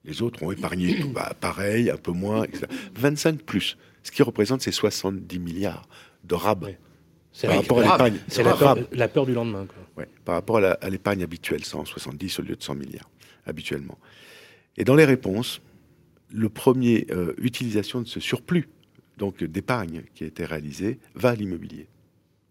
Les autres ont épargné tout, bah, pareil, un peu moins, etc. 25 plus, ce qui représente ces 70 milliards de rab Ouais. Par rapport à l'épargne. c'est la peur, la peur du lendemain. quoi. Ouais, par rapport à l'épargne habituelle, 170 au lieu de 100 milliards, habituellement. Et dans les réponses, le premier euh, utilisation de ce surplus, donc d'épargne qui a été réalisé, va à l'immobilier.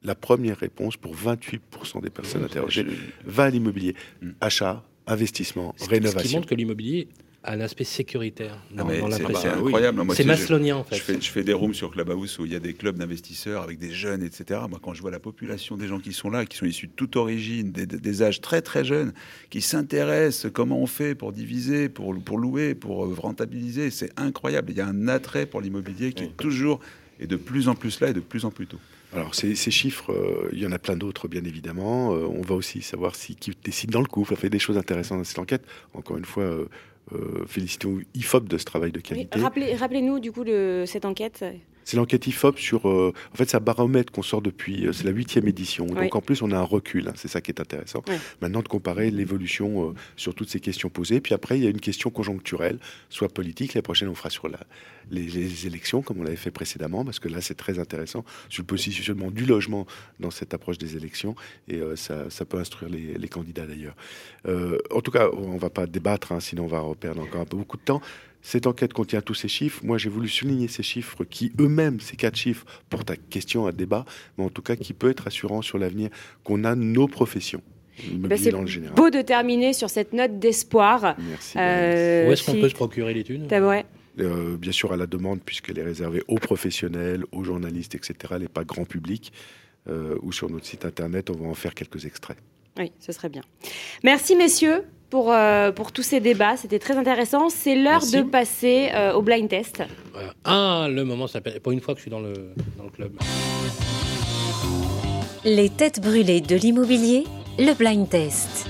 La première réponse pour 28% des personnes interrogées va à l'immobilier. Achat, investissement, Ce qui rénovation. montre que l'immobilier a un aspect sécuritaire Ah, dans, c'est bah, incroyable. Moi, C'est maslonien en fait. Je fais, je fais des rooms sur Clubhouse où il y a des clubs d'investisseurs avec des jeunes, etc. Moi, quand je vois la population des gens qui sont là, qui sont issus de toute origine, des, des- des âges très très jeunes, qui s'intéressent comment on fait pour diviser, pour, pour louer, pour euh, rentabiliser, c'est incroyable. Il y a un attrait pour l'immobilier qui est toujours et de plus en plus là et de plus en plus tôt. Alors ces, ces chiffres, euh, il y en a plein d'autres bien évidemment. Euh, on va aussi savoir si qui décide dans le couple. On fait des choses intéressantes dans cette enquête. Encore une fois, euh, félicitons IFOP de ce travail de Oui, qualité. rappelez- Rappelez-nous du coup de cette enquête. C'est l'enquête IFOP sur. euh, en fait, c'est un baromètre qu'on sort depuis. euh, c'est la huitième édition. Oui. Donc en plus, on a un recul. hein, c'est ça qui est intéressant. Oui. Maintenant, de comparer l'évolution euh, sur toutes ces questions posées. Puis après, il y a une question conjoncturelle, soit politique. La prochaine, on fera sur la, les, les élections, comme on l'avait fait précédemment, parce que là, c'est très intéressant sur le positionnement du logement dans cette approche des élections. Et ça, ça peut instruire les, les candidats d'ailleurs. En tout cas, on va pas débattre, hein, sinon on va perdre encore un peu beaucoup de temps. Cette enquête contient tous ces chiffres. Moi, j'ai voulu souligner ces chiffres qui, eux-mêmes, ces quatre chiffres, portent à question, à débat, mais en tout cas qui peut être rassurant sur l'avenir qu'on a nos professions. Bah, L'immobilier c'est beau de terminer sur cette note d'espoir. Merci. Euh, Où est-ce qu'on si- peut se procurer l'étude. Euh, bien sûr à la demande, puisqu'elle est réservée aux professionnels, aux journalistes, etc. Elle n'est pas grand public. Euh, ou sur notre site internet, on va en faire quelques extraits. Oui, ce serait bien. Merci messieurs pour, euh, pour tous ces débats. C'était très intéressant. C'est l'heure de passer euh, au blind test. Voilà. Ah, le moment s'appelle. Pour une fois que je suis dans le, dans le club. Les têtes brûlées de l'immobilier, le blind test.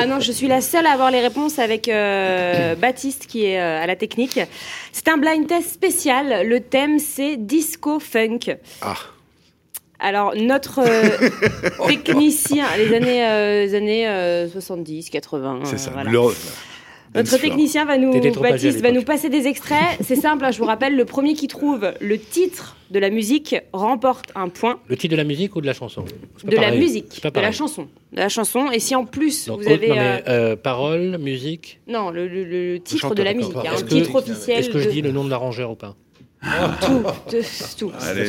Ah non, je suis la seule à avoir les réponses avec euh, Baptiste qui est euh, à la technique. C'est un blind test spécial. Le thème, c'est disco funk. Ah. Alors, notre euh, technicien, les années, euh, les années euh, 70, 80. C'est euh, ça. voilà. Le- Notre technicien va nous, T'étais trop âgé à Baptiste, va l'époque. nous passer des extraits. C'est simple, hein, je vous rappelle, le premier qui trouve le titre de la musique remporte un point. Le titre de la musique ou de la chanson? C'est pas De la pareil. musique, C'est pas de la pareil. chanson. De la chanson. Et si en plus Donc, vous avez. non, euh, mais, euh, paroles, musique? Non, le, le- le titre chanteur, de la d'accord. musique. Il y a Est-ce un que- titre officiel. Est-ce que je de- dis le nom de l'arrangeur ou pas? tout, tout. Allez.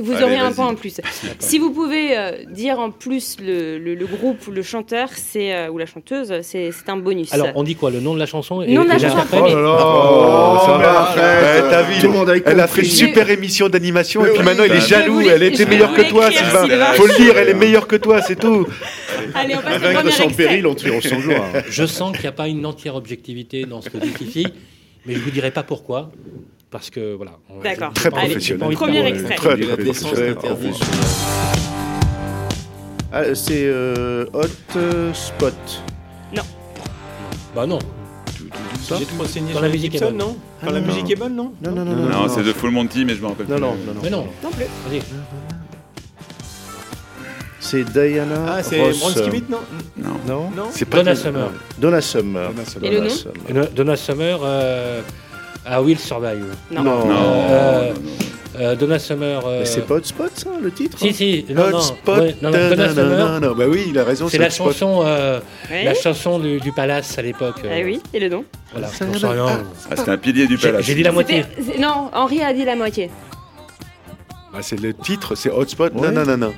Vous Allez, aurez un point en plus. Si vous pouvez euh, dire en plus le, le- le groupe ou le chanteur, c'est euh, ou la chanteuse, c'est un bonus. Alors, on dit quoi Le nom de la chanson et, de la chanson. Oh là là, Oh, ça va. arrête. Eh, t'as vu, Tout le monde a elle a fait une super émission d'animation et puis oui, maintenant il est jaloux. Elle était meilleure que toi, Sylvain. Sylvain. Faut le dire, elle est meilleure que toi, c'est tout. Allez, on passe au premier péril, on tire au sans gloire. Je sens qu'il n'y a pas une entière objectivité dans ce que dit Fifi, mais je vous dirai pas pourquoi. Parce que voilà. on- D'accord. Très professionnel. Premier extrait. Très, très décence professionnel. Ah, c'est euh, Hot euh, Spot. Bah non. J'ai trop saigné sur la musique est Gibson, bonne. non Ah, Quand la non, musique non. est bonne, non Non, non, non, Non, non. c'est de Full Monty, mais je me rappelle Non, plus. non, non, non. Mais non. Non plus. Vas-y. C'est Diana Ah, c'est Ross. Bronski Smith, non Non. Non Non C'est pas Donna Summer. Donna Summer. Donna Summer. Et le nom Summer. Donna Summer euh, à Will Survive. Non. Non. Non, Euh, non, non. Euh, Donna Summer. euh, Mais c'est pas Hot Spot, ça, le titre Si, si. Non, non. Hotspot. ouais, non, non, Donna Summer. non, Bah oui, il a raison. C'est la Hotspot. chanson, euh, la chanson du, du palace à l'époque. euh, Eh oui, et le nom Voilà. J'en sais rien. Ah, c'était un pilier du palace. j'ai dit la moitié. Non, Henri a dit la moitié. Bah, c'est le titre, c'est Hotspot. Ouais. Non, non, non, non.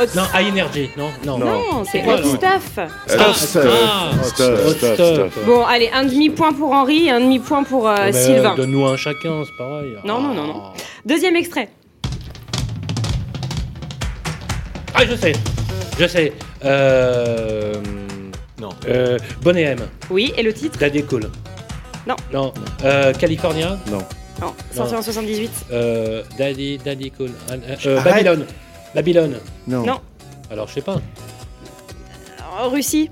Hot- Non, High Energy. Non, non. Non, c'est quoi, Hot Stuff. Ah, Stuff. ah, Stuff, Hot stuff. Bon, allez, un demi-point pour Henri et un demi-point pour euh, Sylvain. Donne-nous un chacun, c'est pareil. Non, non, non, non. Deuxième extrait. Ah, je sais. Je sais. Euh... Non. Euh, Bonnet M. Oui, et le titre Daddy Cool. Non. Non. Euh, California. Non. Non, sorti en 78. Euh, Daddy, Daddy Cool. Euh, euh, Arrête. Babylone. Babylone. Non. Non. Alors, je sais pas. En Russie.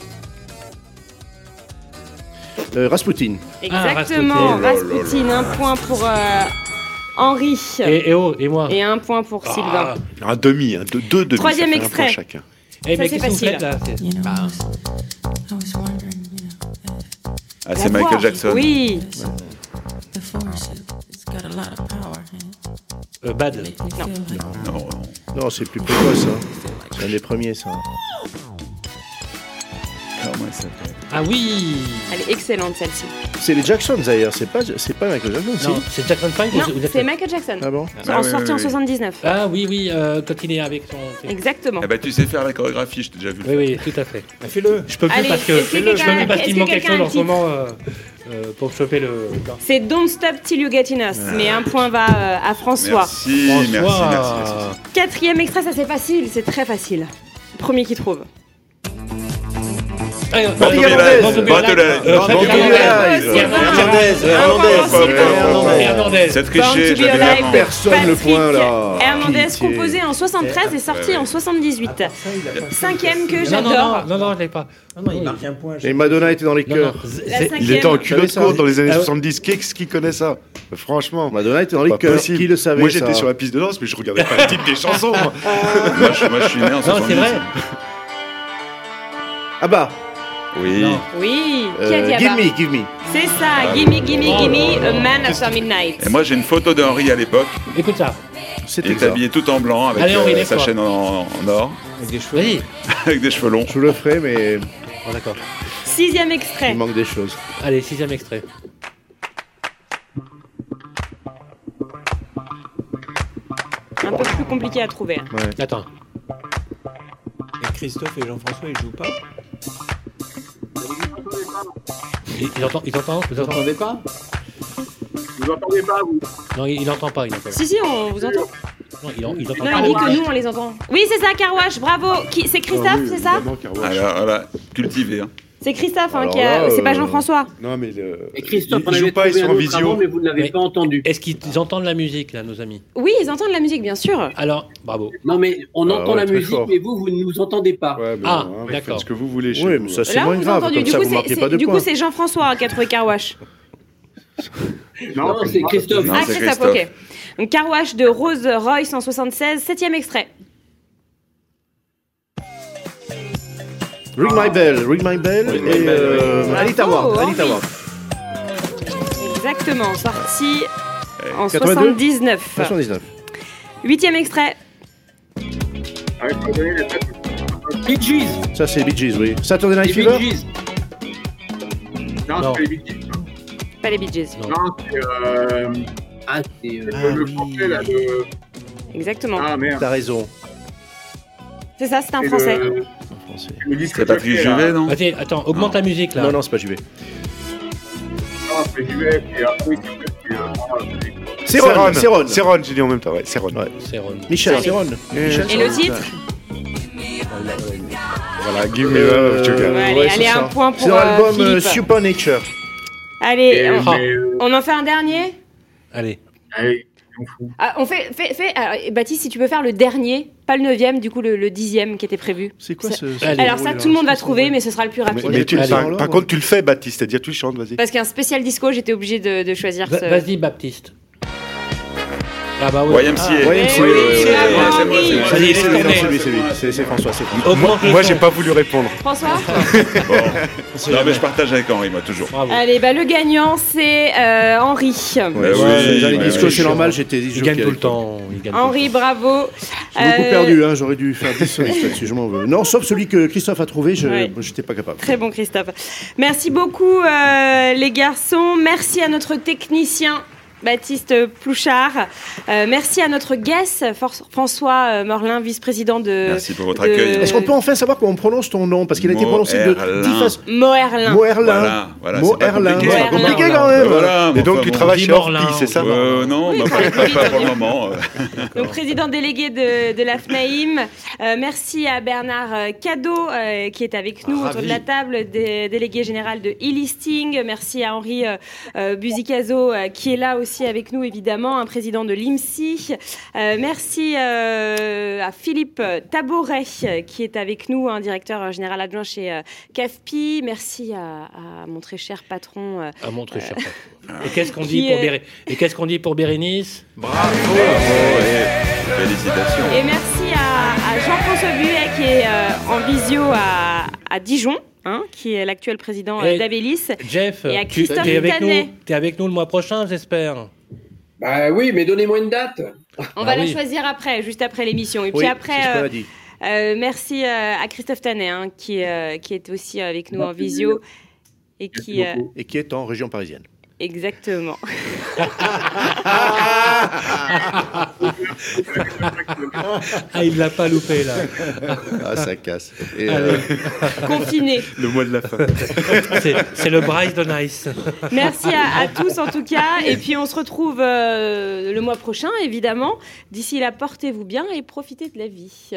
Euh, Rasputin. Exactement, Rasputin. Rasputin. Un point pour euh, Henri. Et, et oh, et moi. Et un point pour Sylvain. Ah. Un demi, deux, deux demi. Troisième ça fait un extrait. point chacun. Eh, Ça, mais c'est qu'est-ce que vous facile. faites là C'est- You know, I was, I was wondering, you know, if Ah, La c'est voix. Michael Jackson. Oui. the force, it, it's got a lot of power. And euh, bad. Non, non. Non, c'est plus précoce. Hein. C'est un des premiers, ça. Ah oui Elle est excellente celle-ci. C'est les Jacksons d'ailleurs, c'est pas, c'est pas Michael Jackson, Non, c'est Jackson 5 Non, c'est Michael Jackson. Ah bon En sorti en 79. Ah oui, oui, euh, quand il est avec son. Exactement. Eh ben, tu sais faire la chorégraphie, je t'ai déjà vu. Oui, oui, tout à fait. Fais-le. Je peux plus Allez, parce que, je peux plus parce qu'il manque quelque quelqu'un chose en ce moment euh, pour choper le. C'est Don't Stop Till You Get Enough. Mais un point va euh, à François. Merci, merci, merci, merci. Quatrième extrait, ça c'est facile, c'est très facile. Premier qui trouve. Personne le point, là. Hernandez, composé en 73 et sorti en 78. Cinquième que Non, non, j'adore. non, non, non, je l'ai pas. Non, non, il marque un point. Et Madonna était dans les Non, cœurs. non, Il était en culotte courte dans les années Ah ouais. 70. Qu'est-ce qui connaît ça? Franchement. Madonna était dans les cœurs. Qui le savait Moi j'étais sur la piste de danse, mais je regardais pas le titre des chansons. moi. Je, suis né en Non, 70. c'est vrai. Ah bah, Oui. Non. Oui, qui a euh, dit give me, give me. C'est ça, Gimme, Gimme, Gimme, A Man After Midnight. Et moi, j'ai une photo d'Henri à l'époque. Écoute ça. Il est habillé tout en blanc avec Allez, Henri, euh, sa chaîne en, en or, Avec des cheveux. Vas-y. avec des cheveux longs. Je le ferai, mais Bon, d'accord. Sixième il extrait. manque des choses. Allez, sixième extrait. Un peu plus compliqué à trouver. Attends. Et Christophe et Jean-François, ils jouent pas? Il, il entend, il entend, vous entendez pas Vous entendez pas, vous Non, il, il entend pas, il entend pas. Si, si, on vous entend. Non, il, il entend Non, pas. il dit que nous, on les entend. Oui, c'est ça, Carwash, bravo. Qui- C'est Christophe, Ah oui, c'est ça. Alors, voilà, cultivé. Hein. C'est Christophe, hein, qui a... c'est pas euh, Jean-François. Non, mais le... Et Christophe, on pas, ils sont en visio. avant, mais vous ne l'avez Mais- pas entendu. Est-ce qu'ils entendent la musique, là, nos amis? Oui, ils entendent la musique, bien sûr. Alors, bravo. Non, mais on Ah entend ouais, la musique, fort. mais vous, vous ne nous entendez pas. Ouais, mais Ah, hein, d'accord. Ce que vous voulez chez Oui, mais ça c'est moins grave. Comme Du ça, coup, vous c'est- marquez c'est pas de du coup, c'est Jean-François qui a trouvé Carwash. Non, c'est Christophe. Ah, Christophe, ok. Carwash de Rose Royce en 76, septième extrait. Ring My Bell, Ring My Bell Ring My et Bell, euh, oui. Anita Ward. Anita. Ward. Exactement, sorti en 82? 79. 79. Huitième extrait. Ah, les. Bee Gees. Ça c'est Bee Gees, oui. Saturday Les Night Bee Fever? Gees. Non, Non. c'est pas les Bee Gees. Pas les Bee Gees. Non. Non, c'est euh, Ah, c'est. euh, Ah le oui. français, là, de... Exactement. Ah, merde. T'as raison. C'est ça, c'est un C'est français. le- Le disque C'est Patrick. Juvet, non Attends, attends, augmente la musique, là. Non, non, c'est pas Juvet. Non, c'est Juvet, après, oui, euh, ah, c'est- C'est Ron, c'est Ron. C'est Ron, j'ai dit en même temps. Ouais, c'est Ron. Ouais. C'est Ron. Michel, Allez. c'est Ron. Michel, Et le titre Voilà, give me Euh, love, allez, allez, ça. un point pour, C'est dans euh, l'album euh, Philippe. Supernature. Allez, Et, on, mais, euh, on en fait un dernier? Allez. allez, on fout. Ah, On fait, fait, fait alors, Baptiste, si tu peux faire le dernier, pas le neuvième, du coup le, le dixième qui était prévu. C'est quoi ce. ce Allez. Alors ça, tout le monde va trouver, mais ce sera le plus rapide. mais tu, Allez. par, par contre, tu le fais, Baptiste, c'est-à-dire tu chantes, vas-y. Parce qu'un spécial disco, j'étais obligée de, de choisir Va- ce... Vas-y, Baptiste. Ah bah oui. YMCA. Ah, Eh c'est- oui, moi, moi, moi. Lui, c'est lui, c'est lui. C'est c'est François, c'est Moi, son. j'ai pas voulu répondre. François Bon. Non, mais je partage avec Henri, moi, toujours. Bravo. Allez, bah, le gagnant, c'est euh, Henri. Ouais, Ouais, discos, ouais, c'est normal, j'étais Il gagne tout le temps. Henri, bravo. J'ai beaucoup Euh, perdu, hein, j'aurais dû faire 10 solistes là-dessus, je m'en veux. Non, sauf celui que Christophe a trouvé, j'étais pas capable. Très bon, Christophe. Merci beaucoup, euh, les garçons. Merci à notre technicien. Baptiste Plouchard. Euh, merci à notre guest, François euh, Morlin, vice-président de. Merci pour votre de- accueil. Est-ce qu'on peut enfin savoir comment on prononce ton nom? Parce qu'il a été prononcé de Moerlin. 10 façons. Moerlin. Moerlin. Voilà, voilà, c'est pas compliqué. Quand même. Voilà, Et donc, enfin, tu travailles chez Orpi, c'est on ça Euh, non, Oui, bah, pas, pas- pour le moment. Donc, président délégué de, de la FNAIM. Euh, merci à Bernard Cadeau, euh, qui est avec nous autour de la table, dé- délégué général de e-listing. Merci à Henri Buzicazo, euh, qui est là aussi avec nous, évidemment, un président de l'IMSI. Euh, merci euh, à Philippe Tabouret, euh, qui est avec nous, un directeur général adjoint chez euh, CAFPI. Merci à, à mon très cher patron. euh, À mon très cher patron. Et qu'est-ce qu'on dit pour est- Béré- Et qu'est-ce qu'on dit pour Bérénice? Félicitations. Et merci à, à Jean-François Buet qui est euh, en visio à, à Dijon, hein, qui est l'actuel président euh, Et- d'Avélis. Jeff, Et à tu Christophe es avec Tanet. nous T'es avec nous le mois prochain, j'espère. Bah oui, mais donnez-moi une date. On Ah va la oui. choisir après, juste après l'émission. Et puis après, ce euh, dit. euh, merci euh, à Christophe Tanet, hein, qui, euh, qui est aussi avec nous en visio. et qui, euh, Et qui est en région parisienne. Exactement. Ah, il l'a pas loupé là. Ah, ça casse. Et, euh, Confiné. Le mois de la fin. C'est- C'est le Bryce de Nice. Merci à, à tous en tout cas. Et puis on se retrouve euh, le mois prochain, évidemment. D'ici là, portez-vous bien et profitez de la vie.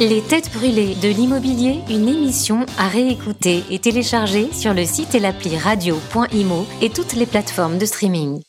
Les têtes brûlées de l'immobilier, une émission à réécouter et télécharger sur le site et l'appli radio.imo et toutes les plateformes de streaming.